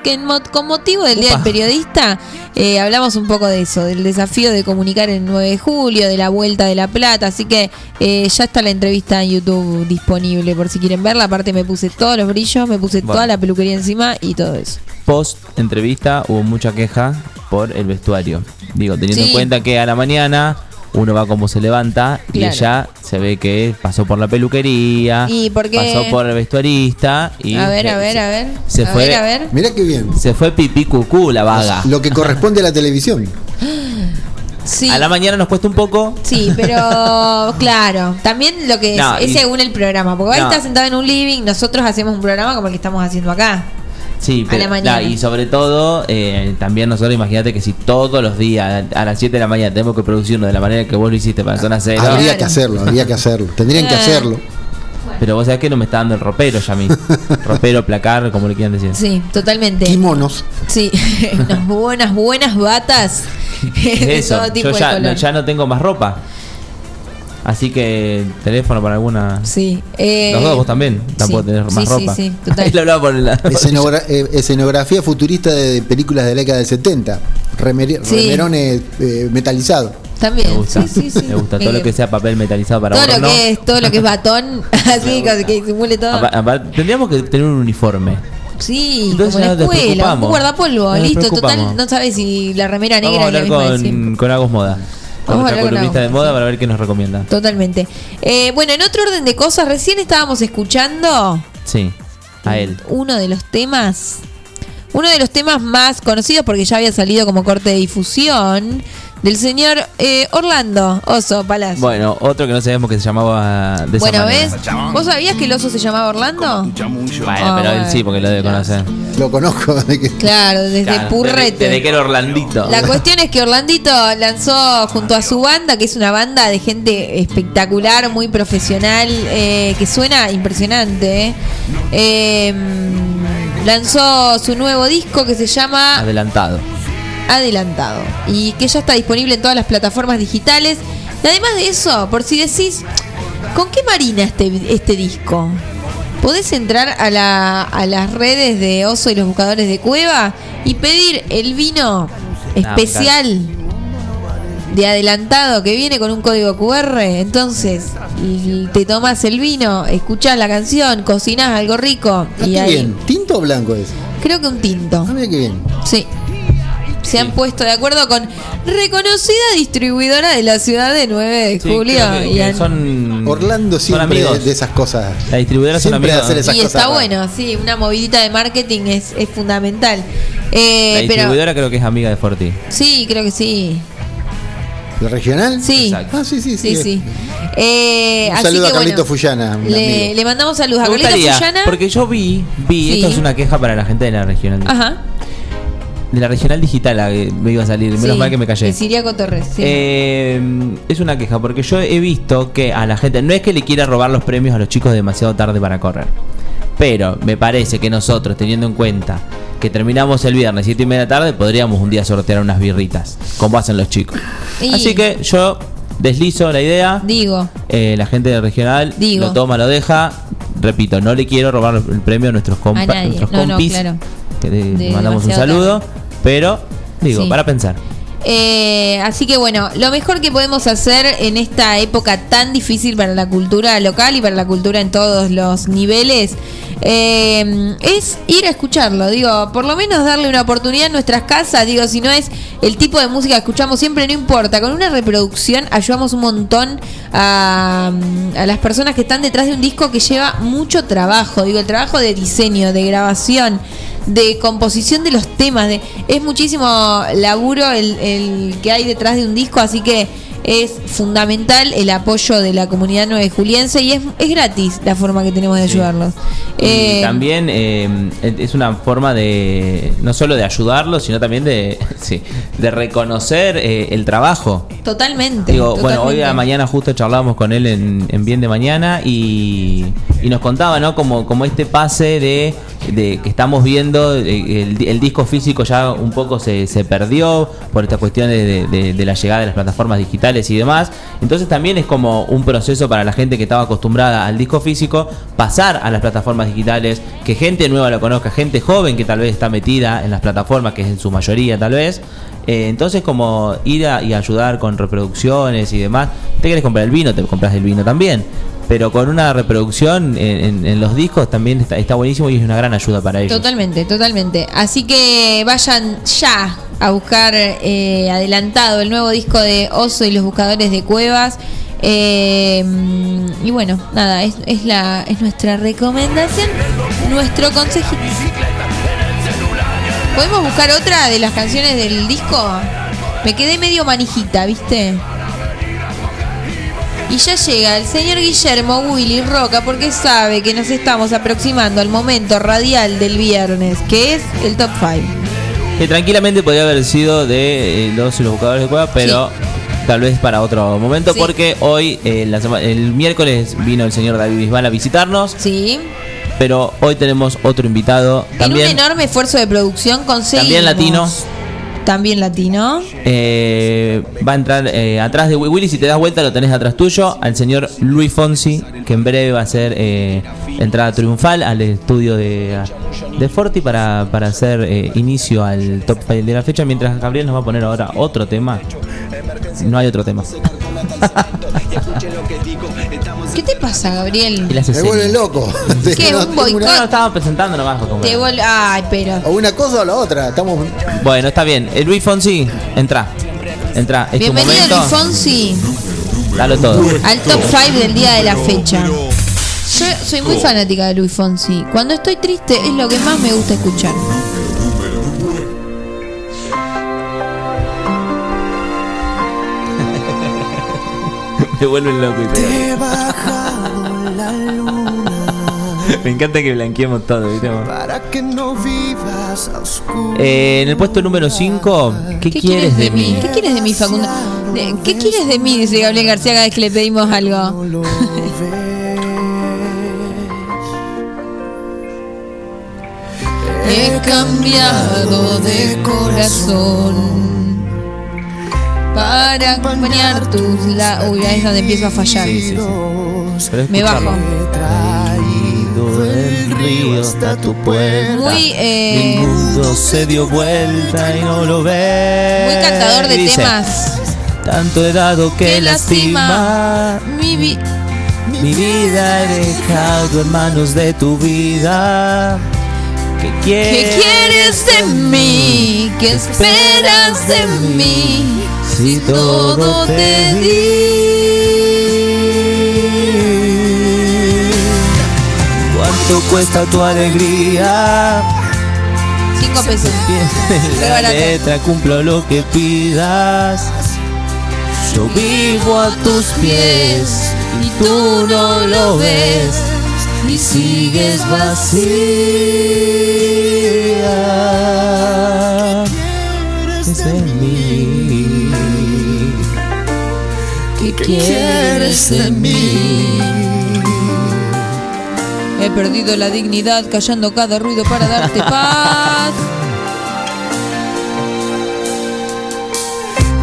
[SPEAKER 1] motivo del Día del. Periodista, eh, hablamos un poco de eso, del desafío de comunicar el 9 de julio, de la Vuelta de la Plata, así que eh, ya está la entrevista en YouTube disponible por si quieren verla, aparte me puse todos los brillos, me puse
[SPEAKER 2] Bueno.
[SPEAKER 1] toda la peluquería encima y todo eso.
[SPEAKER 2] Post entrevista hubo mucha queja por el vestuario. Digo, teniendo
[SPEAKER 1] Sí.
[SPEAKER 2] en cuenta que a la mañana uno va como se levanta y
[SPEAKER 1] Claro.
[SPEAKER 2] ella se ve que pasó por la peluquería,
[SPEAKER 1] ¿Y por qué?
[SPEAKER 2] pasó por el vestuarista y
[SPEAKER 1] a ver, a ver, a ver.
[SPEAKER 2] se
[SPEAKER 1] a
[SPEAKER 2] fue-
[SPEAKER 1] ver, a ver.
[SPEAKER 3] Mirá qué bien.
[SPEAKER 2] se fue pipí cucú la vaga.
[SPEAKER 3] Lo que corresponde a la televisión.
[SPEAKER 1] Sí.
[SPEAKER 2] A la mañana nos cuesta un poco.
[SPEAKER 1] Sí, pero claro, también lo que es,
[SPEAKER 2] No,
[SPEAKER 1] es
[SPEAKER 2] y-
[SPEAKER 1] según el programa, porque ahí
[SPEAKER 2] No.
[SPEAKER 1] está sentado en un living, nosotros hacemos un programa como el que estamos haciendo acá.
[SPEAKER 2] Sí,
[SPEAKER 1] A
[SPEAKER 2] pero,
[SPEAKER 1] la mañana.
[SPEAKER 2] y sobre todo, eh, también nosotros imagínate que si todos los días a las 7 de la mañana tenemos que producirnos de la manera que vos lo hiciste para Zona Cero,
[SPEAKER 3] Habría que hacerlo, habría que hacerlo. Tendrían que hacerlo.
[SPEAKER 2] pero vos sabés que no me está dando el ropero ya a mí. ropero, placar, como le quieran decir.
[SPEAKER 1] Sí, totalmente.
[SPEAKER 3] Kimonos.
[SPEAKER 1] Sí, unas buenas, buenas batas de
[SPEAKER 2] Eso,
[SPEAKER 1] todo tipo
[SPEAKER 2] yo
[SPEAKER 1] de
[SPEAKER 2] ya,
[SPEAKER 1] color.
[SPEAKER 2] no, ya no tengo más ropa. Así que teléfono para alguna...
[SPEAKER 1] Sí. eh,
[SPEAKER 2] Los dos vos también, tampoco
[SPEAKER 1] sí,
[SPEAKER 2] tenés más
[SPEAKER 1] sí, sí,
[SPEAKER 2] ropa.
[SPEAKER 1] sí, total.
[SPEAKER 2] Ahí lo hablaba por la...
[SPEAKER 3] Escenogra- eh, escenografía futurista de películas de la década del 70. Remer-
[SPEAKER 1] Sí.
[SPEAKER 3] Remerones eh, metalizados.
[SPEAKER 1] También.
[SPEAKER 2] Me gusta,
[SPEAKER 1] Sí, sí, sí.
[SPEAKER 2] me gusta todo
[SPEAKER 1] Eh,
[SPEAKER 2] lo que sea papel metalizado para
[SPEAKER 1] todo lo que es, todo lo que es batón, así que, simule todo.
[SPEAKER 2] Tendríamos que tener un uniforme.
[SPEAKER 1] Sí,
[SPEAKER 2] Entonces
[SPEAKER 1] como la escuela, un guardapolvo,
[SPEAKER 2] Nos
[SPEAKER 1] listo, total, no sabes si la remera
[SPEAKER 2] Vamos
[SPEAKER 1] negra
[SPEAKER 2] a
[SPEAKER 1] es la
[SPEAKER 2] hablar
[SPEAKER 1] de
[SPEAKER 2] con, con Agos Moda.
[SPEAKER 1] A
[SPEAKER 2] nuestra columnista de moda
[SPEAKER 1] sí.
[SPEAKER 2] para ver qué nos recomienda.
[SPEAKER 1] Totalmente. Eh, bueno, en otro orden de cosas, recién estábamos escuchando
[SPEAKER 2] Sí, a él.
[SPEAKER 1] uno de los temas, uno de los temas más conocidos porque ya había salido como corte de difusión del señor eh, Orlando Oso Palacio.
[SPEAKER 2] Bueno, otro que no sabemos que se llamaba de esa
[SPEAKER 1] Bueno,
[SPEAKER 2] manera.
[SPEAKER 1] ¿ves? ¿Vos sabías que el oso se llamaba Orlando?
[SPEAKER 2] Bueno,
[SPEAKER 1] Ah,
[SPEAKER 2] pero él
[SPEAKER 1] bueno.
[SPEAKER 2] sí, porque lo debe conocer.
[SPEAKER 3] Lo conozco. de que-
[SPEAKER 1] Claro, desde
[SPEAKER 2] Claro,
[SPEAKER 1] Purrete.
[SPEAKER 2] Desde, desde que era Orlandito.
[SPEAKER 1] La cuestión es que Orlandito lanzó junto a su banda, que es una banda de gente espectacular, muy profesional, eh, que suena impresionante. eh. Eh, lanzó su nuevo disco que se llama
[SPEAKER 2] Adelantado.
[SPEAKER 1] Adelantado y que ya está disponible en todas las plataformas digitales. Y además de eso, por si decís, ¿con qué marina este, este disco? Podés entrar a, la- a las redes de Oso y los Buscadores de Cueva y pedir el vino especial de adelantado que viene con un código QR. Entonces, te tomas el vino, escuchás la canción, cocinás algo rico
[SPEAKER 3] Ah,
[SPEAKER 1] y
[SPEAKER 3] qué
[SPEAKER 1] ahí.
[SPEAKER 3] bien. ¿Tinto o blanco es?
[SPEAKER 1] Creo que un tinto.
[SPEAKER 3] Ah, mira qué bien.
[SPEAKER 1] Sí. Se han puesto de acuerdo con reconocida distribuidora de la ciudad de 9 de
[SPEAKER 2] Sí,
[SPEAKER 1] julio.
[SPEAKER 2] creo que-
[SPEAKER 1] y
[SPEAKER 2] que
[SPEAKER 1] han-
[SPEAKER 2] son,
[SPEAKER 3] Orlando
[SPEAKER 2] son
[SPEAKER 3] siempre de,
[SPEAKER 2] amigos.
[SPEAKER 3] de esas cosas.
[SPEAKER 2] La distribuidora son
[SPEAKER 3] Siempre
[SPEAKER 2] amigos.
[SPEAKER 3] hacer esas
[SPEAKER 1] y
[SPEAKER 3] cosas.
[SPEAKER 1] está
[SPEAKER 3] raras.
[SPEAKER 1] bueno, sí, una movidita de marketing es, es fundamental. Eh,
[SPEAKER 2] La
[SPEAKER 1] pero
[SPEAKER 2] distribuidora creo que es amiga de Forti.
[SPEAKER 1] sí, creo que sí.
[SPEAKER 3] ¿La regional?
[SPEAKER 1] Sí.
[SPEAKER 2] Exacto.
[SPEAKER 3] Ah, sí, sí, sí.
[SPEAKER 1] Sí, sí. Eh,
[SPEAKER 3] Un
[SPEAKER 1] así
[SPEAKER 3] saludo
[SPEAKER 1] que
[SPEAKER 3] a Carlito
[SPEAKER 1] bueno,
[SPEAKER 3] Fullana. un
[SPEAKER 1] Le,
[SPEAKER 3] amigo.
[SPEAKER 1] le mandamos saludos a
[SPEAKER 2] Me
[SPEAKER 1] Carlito
[SPEAKER 2] gustaría,
[SPEAKER 1] Fullana.
[SPEAKER 2] porque yo vi, vi,
[SPEAKER 1] Sí.
[SPEAKER 2] esto es una queja para la gente de la regional.
[SPEAKER 1] Ajá.
[SPEAKER 2] De la regional digital la que me iba a salir, menos
[SPEAKER 1] sí,
[SPEAKER 2] mal que me callé.
[SPEAKER 1] de Siriaco Torres. sí.
[SPEAKER 2] Eh, es una queja, porque yo he visto que a la gente, no es que le quiera robar los premios a los chicos demasiado tarde para correr, pero me parece que nosotros, teniendo en cuenta que terminamos el viernes 7 y media de la tarde, podríamos un día sortear unas birritas, como hacen los chicos.
[SPEAKER 1] Y-
[SPEAKER 2] Así que yo deslizo la idea,
[SPEAKER 1] Digo,
[SPEAKER 2] eh, la gente de regional
[SPEAKER 1] Digo.
[SPEAKER 2] lo toma, lo deja. Repito, no le quiero robar el premio a nuestros, compa-
[SPEAKER 1] a
[SPEAKER 2] nuestros
[SPEAKER 1] No, no,
[SPEAKER 2] compis.
[SPEAKER 1] claro.
[SPEAKER 2] que le mandamos un saludo, pero digo,
[SPEAKER 1] Sí.
[SPEAKER 2] para pensar.
[SPEAKER 1] Eh, así que bueno, lo mejor que podemos hacer en esta época tan difícil para la cultura local y para la cultura en todos los niveles eh, es ir a escucharlo. Digo, por lo menos darle una oportunidad en nuestras casas. Digo, si no es el tipo de música que escuchamos siempre, no importa. Con una reproducción ayudamos un montón a, a las personas que están detrás de un disco que lleva mucho trabajo. Digo, el trabajo de diseño, de grabación de composición de los temas. De, es muchísimo laburo el, el que hay detrás de un disco, así que es fundamental el apoyo de la comunidad nueve juliense y es, es gratis la forma que tenemos de ayudarlos.
[SPEAKER 2] Y
[SPEAKER 1] Eh,
[SPEAKER 2] también eh, es una forma de no solo de ayudarlos, sino también de, sí, de reconocer eh, el trabajo.
[SPEAKER 1] totalmente.
[SPEAKER 2] Digo, bueno, hoy a mañana justo charlábamos con él en, en Bien de Mañana y, y nos contaba, ¿no? Como, como este pase de, de que estamos viendo, el, el disco físico ya un poco se, se perdió por esta cuestión de, de- de- de la llegada de las plataformas digitales y demás. Entonces también es como un proceso para la gente que estaba acostumbrada al disco físico, pasar a las plataformas digitales, que gente nueva lo conozca, gente joven que tal vez está metida en las plataformas, que es en su mayoría tal vez. Eh, entonces, como ir a, y ayudar con reproducciones y demás. Te quieres comprar el vino, te compras el vino también. Pero con una reproducción en, los discos también está, está buenísimo y es una gran ayuda para ellos.
[SPEAKER 1] Totalmente, totalmente. Así que vayan ya a buscar eh, adelantado el nuevo disco de Oso y los buscadores de cuevas. Eh, y bueno, nada, es, es, la, es nuestra recomendación, nuestro consejito. ¿Podemos buscar otra de las canciones del disco? Me quedé medio manijita, ¿viste? Y ya llega el señor Guillermo Willy Roca porque sabe que nos estamos aproximando al momento radial del viernes, que es el top 5.
[SPEAKER 2] Que tranquilamente podría haber sido de eh, los los buscadores de cueva, pero tal vez para otro momento,
[SPEAKER 1] Sí.
[SPEAKER 2] porque hoy, eh, la el miércoles, vino el señor David Bisbal a visitarnos.
[SPEAKER 1] Sí.
[SPEAKER 2] Pero hoy tenemos otro invitado,
[SPEAKER 1] En un
[SPEAKER 2] también,
[SPEAKER 1] enorme esfuerzo de producción conseguimos.
[SPEAKER 2] también latino.
[SPEAKER 1] También latino.
[SPEAKER 2] Eh, va a entrar eh, atrás de Willy, si te das vuelta lo tenés atrás tuyo, al señor Luis Fonsi, que en breve va a hacer eh, entrada triunfal al estudio de, de Forti para, para hacer eh, inicio al top 5 de la fecha, mientras Gabriel nos va a poner ahora otro tema. No hay otro tema.
[SPEAKER 1] ¿Qué te pasa, Gabriel?
[SPEAKER 2] Y la hace
[SPEAKER 3] Me vuelve loco.
[SPEAKER 1] ¿Qué? ¿Un boicot?
[SPEAKER 2] No, estaba presentando nomás. como-
[SPEAKER 1] Te vol- Ay, pero.
[SPEAKER 3] O una cosa o la otra. Estamos.
[SPEAKER 2] Bueno, está bien. Eh, Luis Fonsi, entra. Entra. Es tu
[SPEAKER 1] Bienvenido
[SPEAKER 2] momento.
[SPEAKER 1] Luis Fonsi
[SPEAKER 2] Dalo todo.
[SPEAKER 1] al top 5 del día de la fecha. Yo soy muy fanática de Luis Fonsi. Cuando estoy triste es lo que más me gusta escuchar.
[SPEAKER 2] Me vuelven loco. y todo. Me encanta que blanqueemos todo, ¿viste?
[SPEAKER 4] Para que no vivas a oscuras.
[SPEAKER 2] Eh, en el puesto número 5, ¿qué, quieres de mí?
[SPEAKER 1] ¿Qué quieres de mí, Facundo? ¿Qué quieres de mí? Dice Gabriel García cada vez que le pedimos algo. He cambiado de corazón para acompañar tus la Uy, ahí es donde empiezo a fallar. Me bajo.
[SPEAKER 2] Traído del río hasta tu puerta.
[SPEAKER 1] Muy, eh,
[SPEAKER 2] El mundo se dio vuelta y no lo ves.
[SPEAKER 1] Muy cantador de
[SPEAKER 2] dice,
[SPEAKER 1] temas.
[SPEAKER 2] Tanto he dado que
[SPEAKER 1] Que lastima
[SPEAKER 2] lastima.
[SPEAKER 1] mi vi-
[SPEAKER 2] Mi vida he dejado en manos de tu vida. ¿Qué quieres,
[SPEAKER 1] ¿Qué quieres de mí? ¿Qué esperas de mí?
[SPEAKER 2] Si todo te di. ¿Cuánto cuesta tu alegría?
[SPEAKER 1] Cinco pesos.
[SPEAKER 2] La letra cumplo lo que pidas. Yo vivo a tus pies y tú no lo ves y sigues vacía. Es de mí. ¿Qué quieres de mí?
[SPEAKER 1] He perdido la dignidad callando cada ruido para darte paz.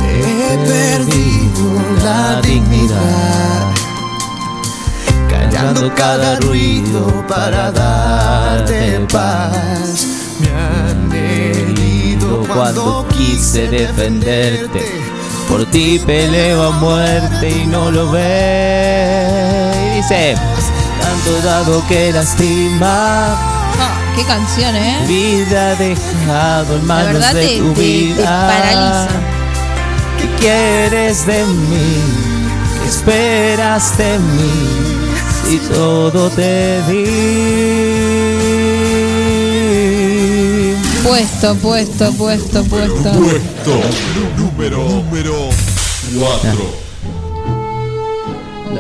[SPEAKER 4] He perdido la dignidad. Callando cada ruido para darte paz. Me
[SPEAKER 2] cuando quise defenderte. Por ti peleo a muerte y no lo ves. Y dice, tanto dado que lastima,
[SPEAKER 1] Ah, qué canción, ¿eh?
[SPEAKER 2] vida dejado en manos de
[SPEAKER 1] te,
[SPEAKER 2] tu
[SPEAKER 1] te- te
[SPEAKER 2] vida.
[SPEAKER 1] paraliza.
[SPEAKER 2] ¿Qué quieres de mí? ¿Qué esperas de mí? Si todo te di.
[SPEAKER 1] Puesto, puesto, puesto, puesto.
[SPEAKER 8] Puesto número, número 4.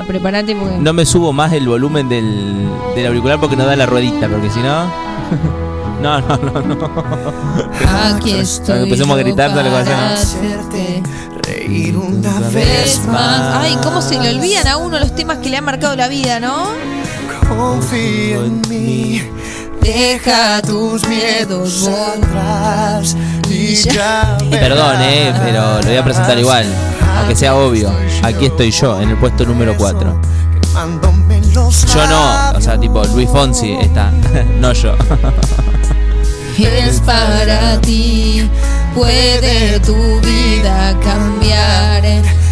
[SPEAKER 1] Prepárate porque.
[SPEAKER 2] No me subo más el volumen del, del auricular porque no da la ruedita, porque si no. No, no, no, no.
[SPEAKER 1] Aquí estoy.
[SPEAKER 2] empecemos a gritar, dale,
[SPEAKER 4] Reír una
[SPEAKER 1] vez más. Ay, cómo se le olvidan a uno los temas que le han marcado la vida, ¿no?
[SPEAKER 4] Confía en mí.
[SPEAKER 1] Deja tus miedos
[SPEAKER 4] atrás y ya
[SPEAKER 2] Y perdón, eh, pero lo voy a presentar igual. Aunque sea obvio. Aquí estoy yo, en el puesto número 4.
[SPEAKER 4] Quemándome los
[SPEAKER 2] Yo no, o sea, tipo Luis Fonsi está, no yo.
[SPEAKER 1] Es para ti, puede tu vida cambiar.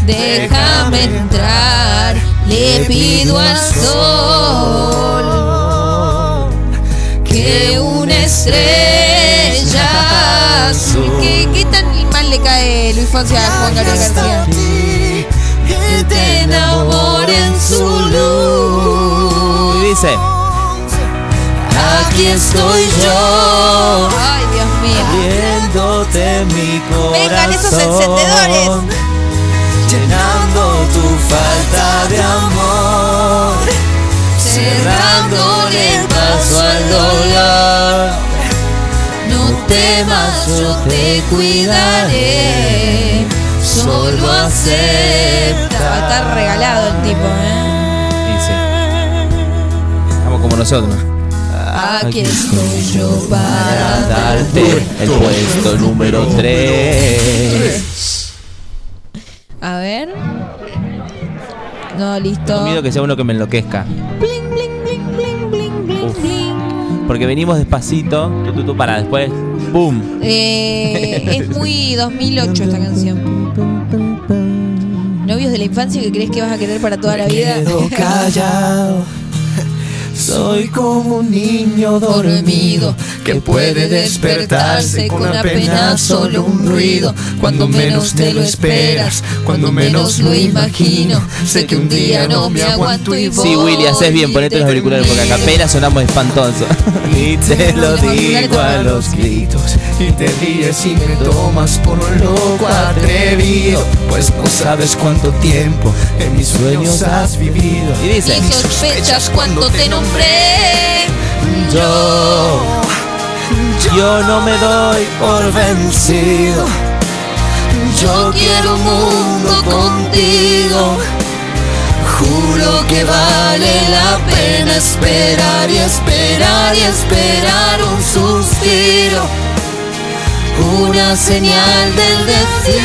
[SPEAKER 1] Déjame entrar, le pido al sol que una estrella azul. ¿Qué, qué tan mal le cae Luis Fonsi a Juan Gabriel García? Que te enamore en su luz.
[SPEAKER 2] Y dice,
[SPEAKER 1] Aquí estoy yo. Ay, Dios mío.
[SPEAKER 2] viéndote mi corazón.
[SPEAKER 1] Vengan esos encendedores.
[SPEAKER 2] Llenando tu falta de amor.
[SPEAKER 1] Cerrándole el paso al dolor. No temas, yo te cuidaré. Solo acepta. Va a estar regalado el tipo, ¿eh?
[SPEAKER 2] Dice, estamos como nosotros.
[SPEAKER 1] Aquí estoy yo para
[SPEAKER 2] Darte el puesto número 3.
[SPEAKER 1] A ver. No, listo.
[SPEAKER 2] Tengo miedo que sea uno que me enloquezca. Uf. Porque venimos despacito, tú, tú, tú, para después, ¡pum!
[SPEAKER 1] Eh, es muy 2008 esta canción. Novios de la infancia que crees que vas a querer para toda la vida.
[SPEAKER 4] Quedo callado. Soy como un niño dormido que puede despertarse con apenas solo un ruido. Cuando menos te lo esperas, cuando menos lo imagino. Sé que un día no me aguanto y voy.
[SPEAKER 2] Sí, Willy, haces bien, ponete los auriculares porque acá apenas sonamos espantosos. y te lo digo a los gritos.
[SPEAKER 4] Y te ríes y me tomas por un loco atrevido Pues no sabes cuánto tiempo en mis sueños has vivido
[SPEAKER 2] Y dice,
[SPEAKER 1] Y sospechas cuando te
[SPEAKER 2] yo, yo no me doy por vencido.
[SPEAKER 1] Yo quiero un mundo contigo.
[SPEAKER 4] Juro que vale la pena esperar y esperar y esperar un suspiro Una señal del destino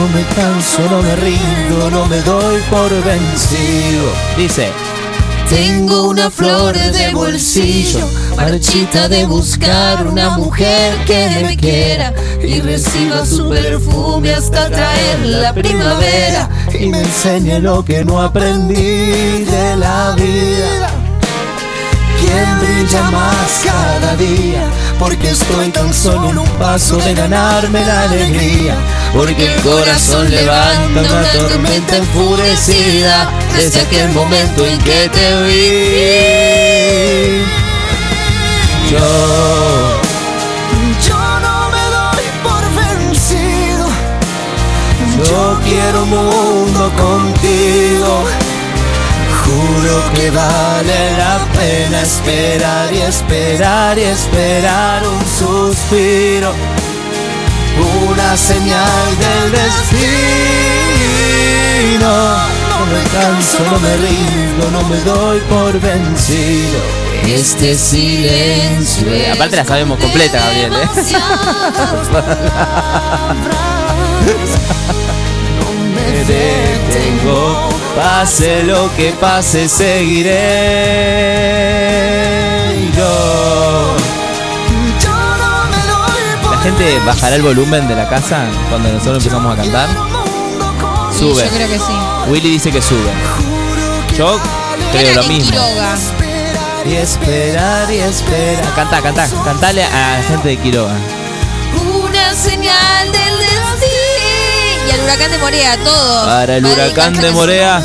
[SPEAKER 2] No me canso, no me rindo, no me doy por vencido. Dice,
[SPEAKER 1] Tengo una flor de bolsillo, marchita de buscar una mujer que me quiera y reciba su perfume hasta traer la primavera.
[SPEAKER 2] y me enseñe lo que no aprendí de la vida.
[SPEAKER 4] ¿Quién brilla más cada día? Porque estoy tan solo en un paso de ganarme la alegría.
[SPEAKER 2] Porque el corazón levanta una tormenta enfurecida desde aquel momento en que te vi. Yo,
[SPEAKER 4] Yo no me doy por vencido. Yo quiero un mundo contigo Juro que vale la pena esperar y esperar y esperar un suspiro Una señal del destino No me canso, no me rindo, no me doy por vencido
[SPEAKER 1] Este silencio.
[SPEAKER 2] Eh, aparte la sabemos completa, Gabriel. ¿eh? Me detengo, pase lo que pase, seguiré. Yo,
[SPEAKER 4] no gente bajará el volumen de la casa cuando nosotros empezamos a cantar? Sube.
[SPEAKER 1] yo creo que sí.
[SPEAKER 4] Willy dice que sube. Yo creo lo mismo.
[SPEAKER 1] Quiroga.
[SPEAKER 4] Y esperar y esperar. Cantá, cantá, cantale a la gente de Quiroga.
[SPEAKER 1] Una señal del. Y al huracán de Morea, todo.
[SPEAKER 4] Para el huracán de Morea.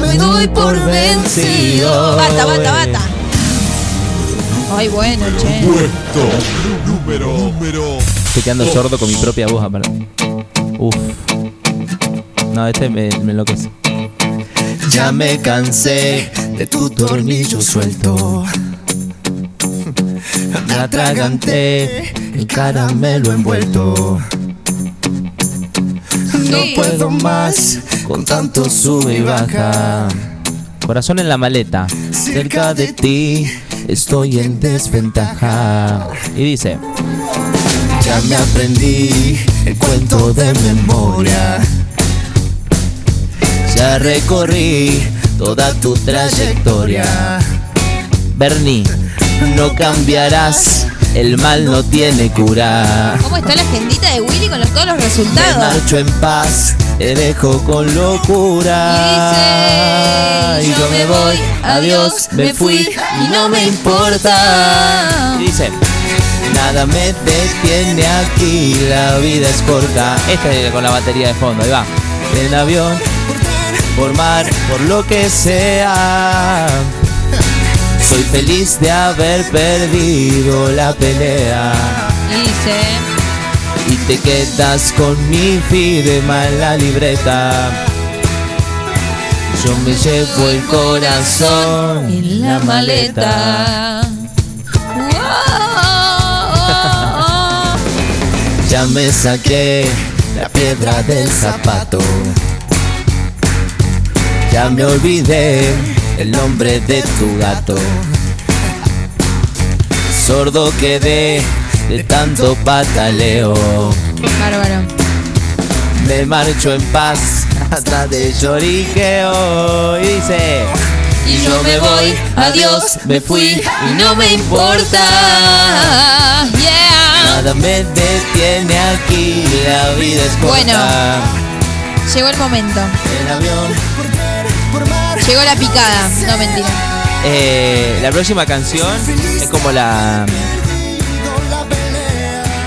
[SPEAKER 1] Me doy por vencido. Bata, bata, bata. Ay, bueno, che.
[SPEAKER 14] número, número.
[SPEAKER 4] Estoy quedando sordo con mi propia voz, aparte. Uf. No, este me, me enloquece.
[SPEAKER 2] Ya me cansé de tu tornillo suelto. Me atraganté el caramelo envuelto. No puedo más con tanto sube y baja.
[SPEAKER 4] Corazón en la maleta.
[SPEAKER 2] Cerca de ti estoy en desventaja.
[SPEAKER 4] Y dice.
[SPEAKER 2] Ya me aprendí el cuento de memoria. Ya recorrí toda tu trayectoria.
[SPEAKER 4] Bernie,
[SPEAKER 2] No cambiarás, el mal no tiene cura.
[SPEAKER 1] ¿Cómo está la agendita de Willy con los, todos los
[SPEAKER 2] Me
[SPEAKER 1] resultados?
[SPEAKER 2] marcho en paz, te dejo con locura.
[SPEAKER 1] Y dice,
[SPEAKER 2] yo me voy, adiós, me fui y no me importa.
[SPEAKER 4] Y dice.
[SPEAKER 2] Nada me detiene aquí, la vida es corta.
[SPEAKER 4] Este con la batería de fondo, ahí va.
[SPEAKER 2] En avión, por mar, por lo que sea. Soy feliz de haber perdido la pelea.
[SPEAKER 1] Dice.
[SPEAKER 2] Y te quedas con mi firma en la libreta. Yo me llevo el corazón
[SPEAKER 1] En la maleta.
[SPEAKER 2] Ya me saqué la piedra del zapato. Ya me olvidé el nombre de tu gato. Sordo quedé de tanto pataleo.
[SPEAKER 1] Bárbaro.
[SPEAKER 2] Me marcho en paz hasta de lloriqueo. Y dice.
[SPEAKER 1] Y yo me voy, adiós, me fui y no me importa. Yeah.
[SPEAKER 2] Nada me detiene aquí, la vida es corta.
[SPEAKER 1] Bueno. Llegó el momento.
[SPEAKER 2] El avión
[SPEAKER 1] Llegó la picada. No, mentira.
[SPEAKER 4] Eh, la próxima canción es como la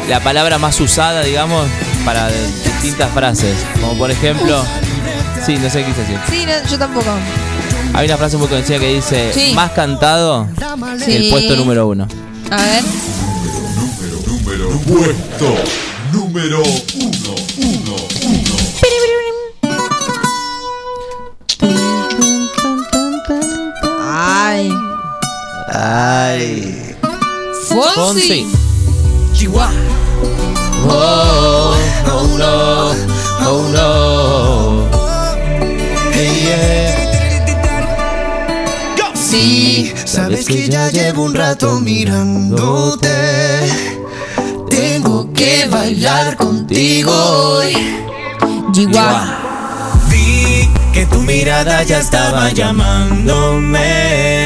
[SPEAKER 4] la palabra más usada, digamos, para distintas frases. Como por ejemplo, sí, no sé qué quise decir.
[SPEAKER 1] Sí, no, yo tampoco.
[SPEAKER 4] Hay una frase muy conocida que dice
[SPEAKER 1] Sí.
[SPEAKER 4] más cantado que el
[SPEAKER 1] Sí.
[SPEAKER 4] puesto número uno.
[SPEAKER 1] A ver.
[SPEAKER 14] Número, puesto número uno, uno,
[SPEAKER 1] Ay. Fonsi.
[SPEAKER 2] Chihuahua. Oh, oh no, oh no. Hey, yeah. Sí, sabes que ya llevo un rato mirándote. Tengo que bailar contigo hoy.
[SPEAKER 1] Chihuahua.
[SPEAKER 2] Vi que tu mirada ya estaba llamándome.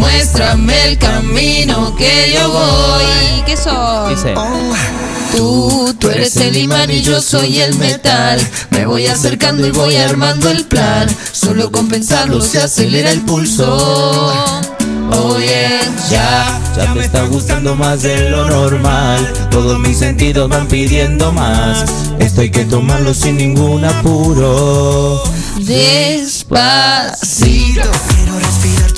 [SPEAKER 2] Muéstrame el camino que yo voy.
[SPEAKER 1] ¿Qué soy?
[SPEAKER 4] Dice,
[SPEAKER 2] Tú, tú eres el imán y yo soy el metal. Me voy acercando y voy armando el plan. Solo con pensarlo se acelera el pulso. Oh yeah, ya, ya me está gustando más de lo normal. Todos mis sentidos van pidiendo más. Esto hay que tomarlo sin ningún apuro. Despacito. Quiero respirar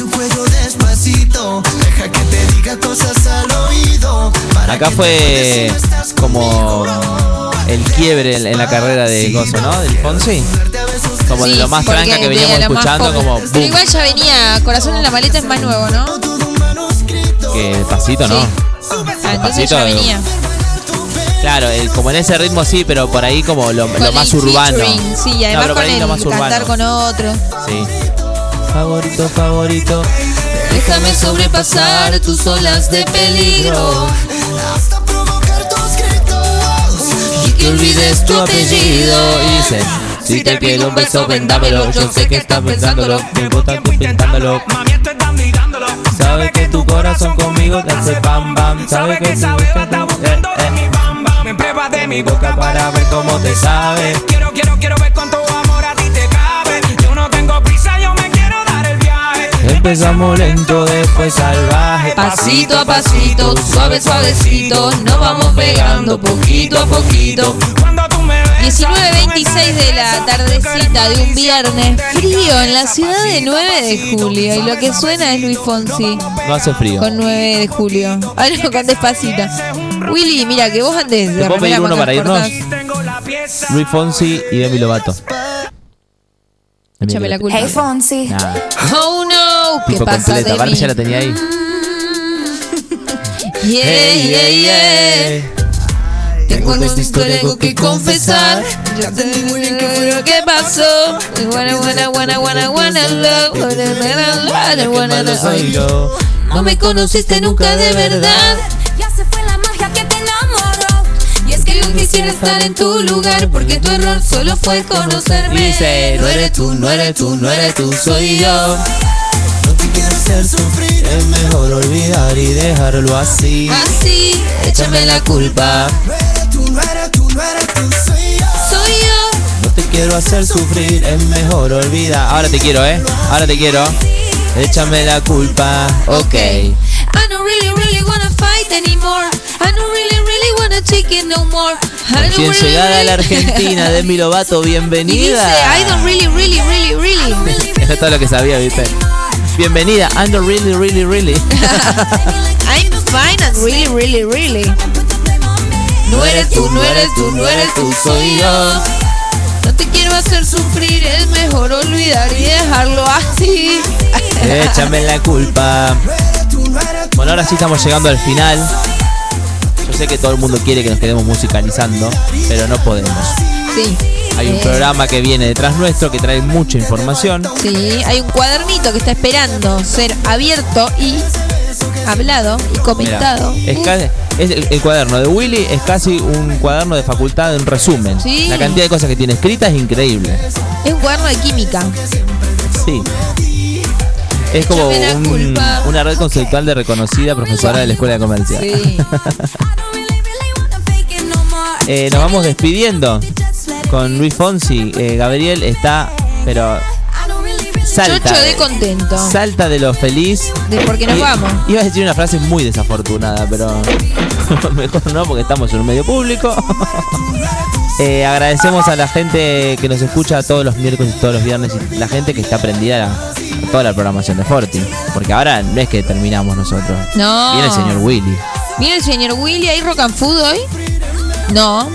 [SPEAKER 4] acá fue como el quiebre en, en la carrera de Gozo, ¿no? Del Fonsi. Como de lo más tranca que veníamos escuchando,
[SPEAKER 1] Pero igual ya venía Corazón en la maleta es más nuevo, ¿no?
[SPEAKER 4] que despacito, ¿no?
[SPEAKER 1] Sí. Ah, entonces ya venía.
[SPEAKER 4] Claro, como en ese ritmo sí, pero por ahí como lo, más
[SPEAKER 1] el
[SPEAKER 4] urbano.
[SPEAKER 1] Sí,
[SPEAKER 4] No,
[SPEAKER 1] además
[SPEAKER 4] por
[SPEAKER 1] con el cantar
[SPEAKER 4] urbano.
[SPEAKER 1] con otro.
[SPEAKER 4] Sí. Favorito, favorito.
[SPEAKER 1] Déjame sobrepasar tus olas de peligro.
[SPEAKER 2] Hasta provocar tus gritos.
[SPEAKER 1] Y que olvides tu apellido.
[SPEAKER 4] Y si te pido un beso, vendámelo. Yo sé que estás pensándolo. Que vos estás pensándolo.
[SPEAKER 15] Mami, te están mirándolo.
[SPEAKER 2] Sabe que tu corazón conmigo te hace pam pam. Sabe que esa beba está buscando de mi bam bam. Me pruebas de mi boca para ver cómo te sabe. Empezamos lento, después salvaje.
[SPEAKER 1] Pasito a pasito, suave, suavecito, nos vamos pegando poquito a poquito. 19.26 de la tardecita de un viernes frío en la ciudad de 9 de julio. Y lo que suena es Luis Fonsi
[SPEAKER 2] No hace frío.
[SPEAKER 1] con 9 de julio. Algo con despacito. Willy, mira que vos andes
[SPEAKER 2] ¿Te puedo pedir uno para irnos? Luis Fonsi y Demi Lovato.
[SPEAKER 1] Échame la culpa.
[SPEAKER 9] Fonsi.
[SPEAKER 2] Nah,
[SPEAKER 1] Oh no, ¿qué pasa
[SPEAKER 2] completa.
[SPEAKER 1] de mí?
[SPEAKER 2] ya la tenía ahí.
[SPEAKER 1] Yeah, yeah, yeah. Tengo una historia algo que confesar. Yo te digo lo que pasó. Wanna, wanna, wanna, wanna, wanna love. Wanna, wanna, wanna, wanna,
[SPEAKER 2] soy yo.
[SPEAKER 1] No me conociste nunca de verdad.
[SPEAKER 13] Ya se fue la magia que te enamoró.
[SPEAKER 1] Y es que yo quisiera estar en tu lugar. Porque tu error solo fue conocerme.
[SPEAKER 2] Dice, no eres tú, no eres tú, no eres tú, soy yo.
[SPEAKER 4] Hacer sufrir, es mejor olvidar y dejarlo así.
[SPEAKER 1] Así, échame la culpa.
[SPEAKER 4] No eres tú, no eres tú, no eres tú, soy yo.
[SPEAKER 1] Soy yo.
[SPEAKER 4] No te quiero hacer sufrir, es mejor olvidar.
[SPEAKER 2] Ahora te quiero, eh. Ahora te quiero.
[SPEAKER 4] Échame la culpa, ok.
[SPEAKER 1] I don't really, really wanna fight anymore. I don't really, really wanna take it no more.
[SPEAKER 2] Recién
[SPEAKER 1] really,
[SPEAKER 2] llegada a la Argentina, Demi Lovato,
[SPEAKER 1] Y dice,
[SPEAKER 2] bienvenida.
[SPEAKER 1] I don't really, really, really, really.
[SPEAKER 2] Eso es todo lo que sabía, viste. Bienvenida, ando really, really, really.
[SPEAKER 1] I'm fine and really, really, really. No eres tú, no eres tú, no eres tú, soy yo. No te quiero hacer sufrir, es mejor olvidar y dejarlo así.
[SPEAKER 2] Échame la culpa. Bueno, ahora sí estamos llegando al final. Yo sé que todo el mundo quiere que nos quedemos musicalizando, pero no podemos.
[SPEAKER 1] Sí.
[SPEAKER 2] Hay un programa que viene detrás nuestro que trae mucha información.
[SPEAKER 1] Sí, hay un cuadernito que está esperando ser abierto y hablado y comentado.
[SPEAKER 2] es el, el cuaderno de Willy es casi un cuaderno de facultad en resumen.
[SPEAKER 1] Sí.
[SPEAKER 2] La cantidad de cosas que tiene escritas es increíble.
[SPEAKER 1] Es un cuaderno de química.
[SPEAKER 2] Sí. Es como un- una red conceptual de reconocida profesora de la escuela de comercio.
[SPEAKER 1] Sí.
[SPEAKER 2] Eh, nos vamos despidiendo con Luis Fonsi. Eh, Gabriel está, pero salta.
[SPEAKER 1] Chocho de contento.
[SPEAKER 2] Salta de lo feliz.
[SPEAKER 1] De porque nos
[SPEAKER 2] Y-
[SPEAKER 1] vamos.
[SPEAKER 2] Iba a decir una frase muy desafortunada, pero mejor no porque estamos en un medio público. Eh, agradecemos a la gente que nos escucha todos los miércoles y todos los viernes y la gente que está prendida a, toda la programación de Forti. Porque ahora no es que terminamos nosotros.
[SPEAKER 1] No.
[SPEAKER 2] Viene el señor Willy.
[SPEAKER 1] ¿Viene el señor Willy ahí rock and food hoy? No.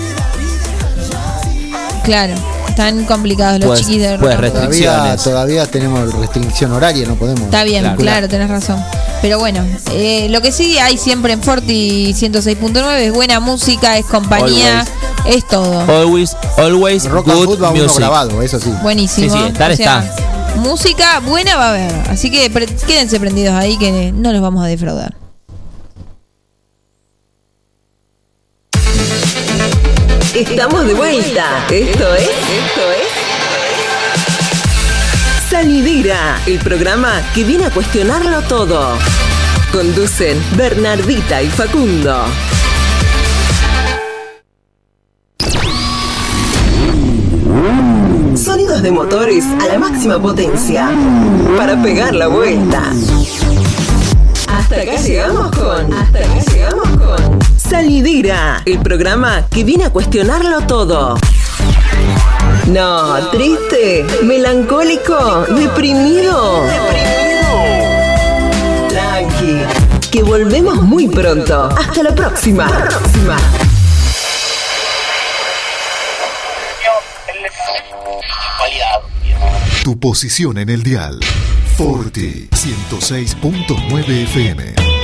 [SPEAKER 1] Claro, están complicados los
[SPEAKER 2] Pues-
[SPEAKER 1] chiquis de
[SPEAKER 2] pues
[SPEAKER 1] and.
[SPEAKER 3] Todavía, todavía tenemos restricción horaria, no podemos.
[SPEAKER 1] Está bien,
[SPEAKER 2] Claro.
[SPEAKER 1] claro, tenés razón. Pero bueno, eh, lo que sí hay siempre en Forti 106.9 es buena música, es compañía, es todo.
[SPEAKER 2] Always, always
[SPEAKER 3] Rock and
[SPEAKER 2] good
[SPEAKER 3] food va uno
[SPEAKER 2] music.
[SPEAKER 3] grabado, eso sí.
[SPEAKER 1] Buenísimo.
[SPEAKER 2] Sí, sí, estar
[SPEAKER 1] O sea,
[SPEAKER 2] está.
[SPEAKER 1] Música buena va a haber. Así que pre- quédense prendidos ahí que no los vamos a defraudar.
[SPEAKER 5] Estamos de vuelta. Esto es. Esto es. Salidera, el programa que viene a cuestionarlo todo. Conducen Bernardita y Facundo. Sonidos de motores a la máxima potencia para pegar la vuelta. Hasta acá llegamos con. Hasta acá. Salidera, el programa que viene a cuestionarlo todo. No, triste, melancólico, deprimido. Tranqui, que volvemos muy pronto. Hasta la próxima. próxima.
[SPEAKER 8] Tu posición en el dial. Forti 106.9 FM.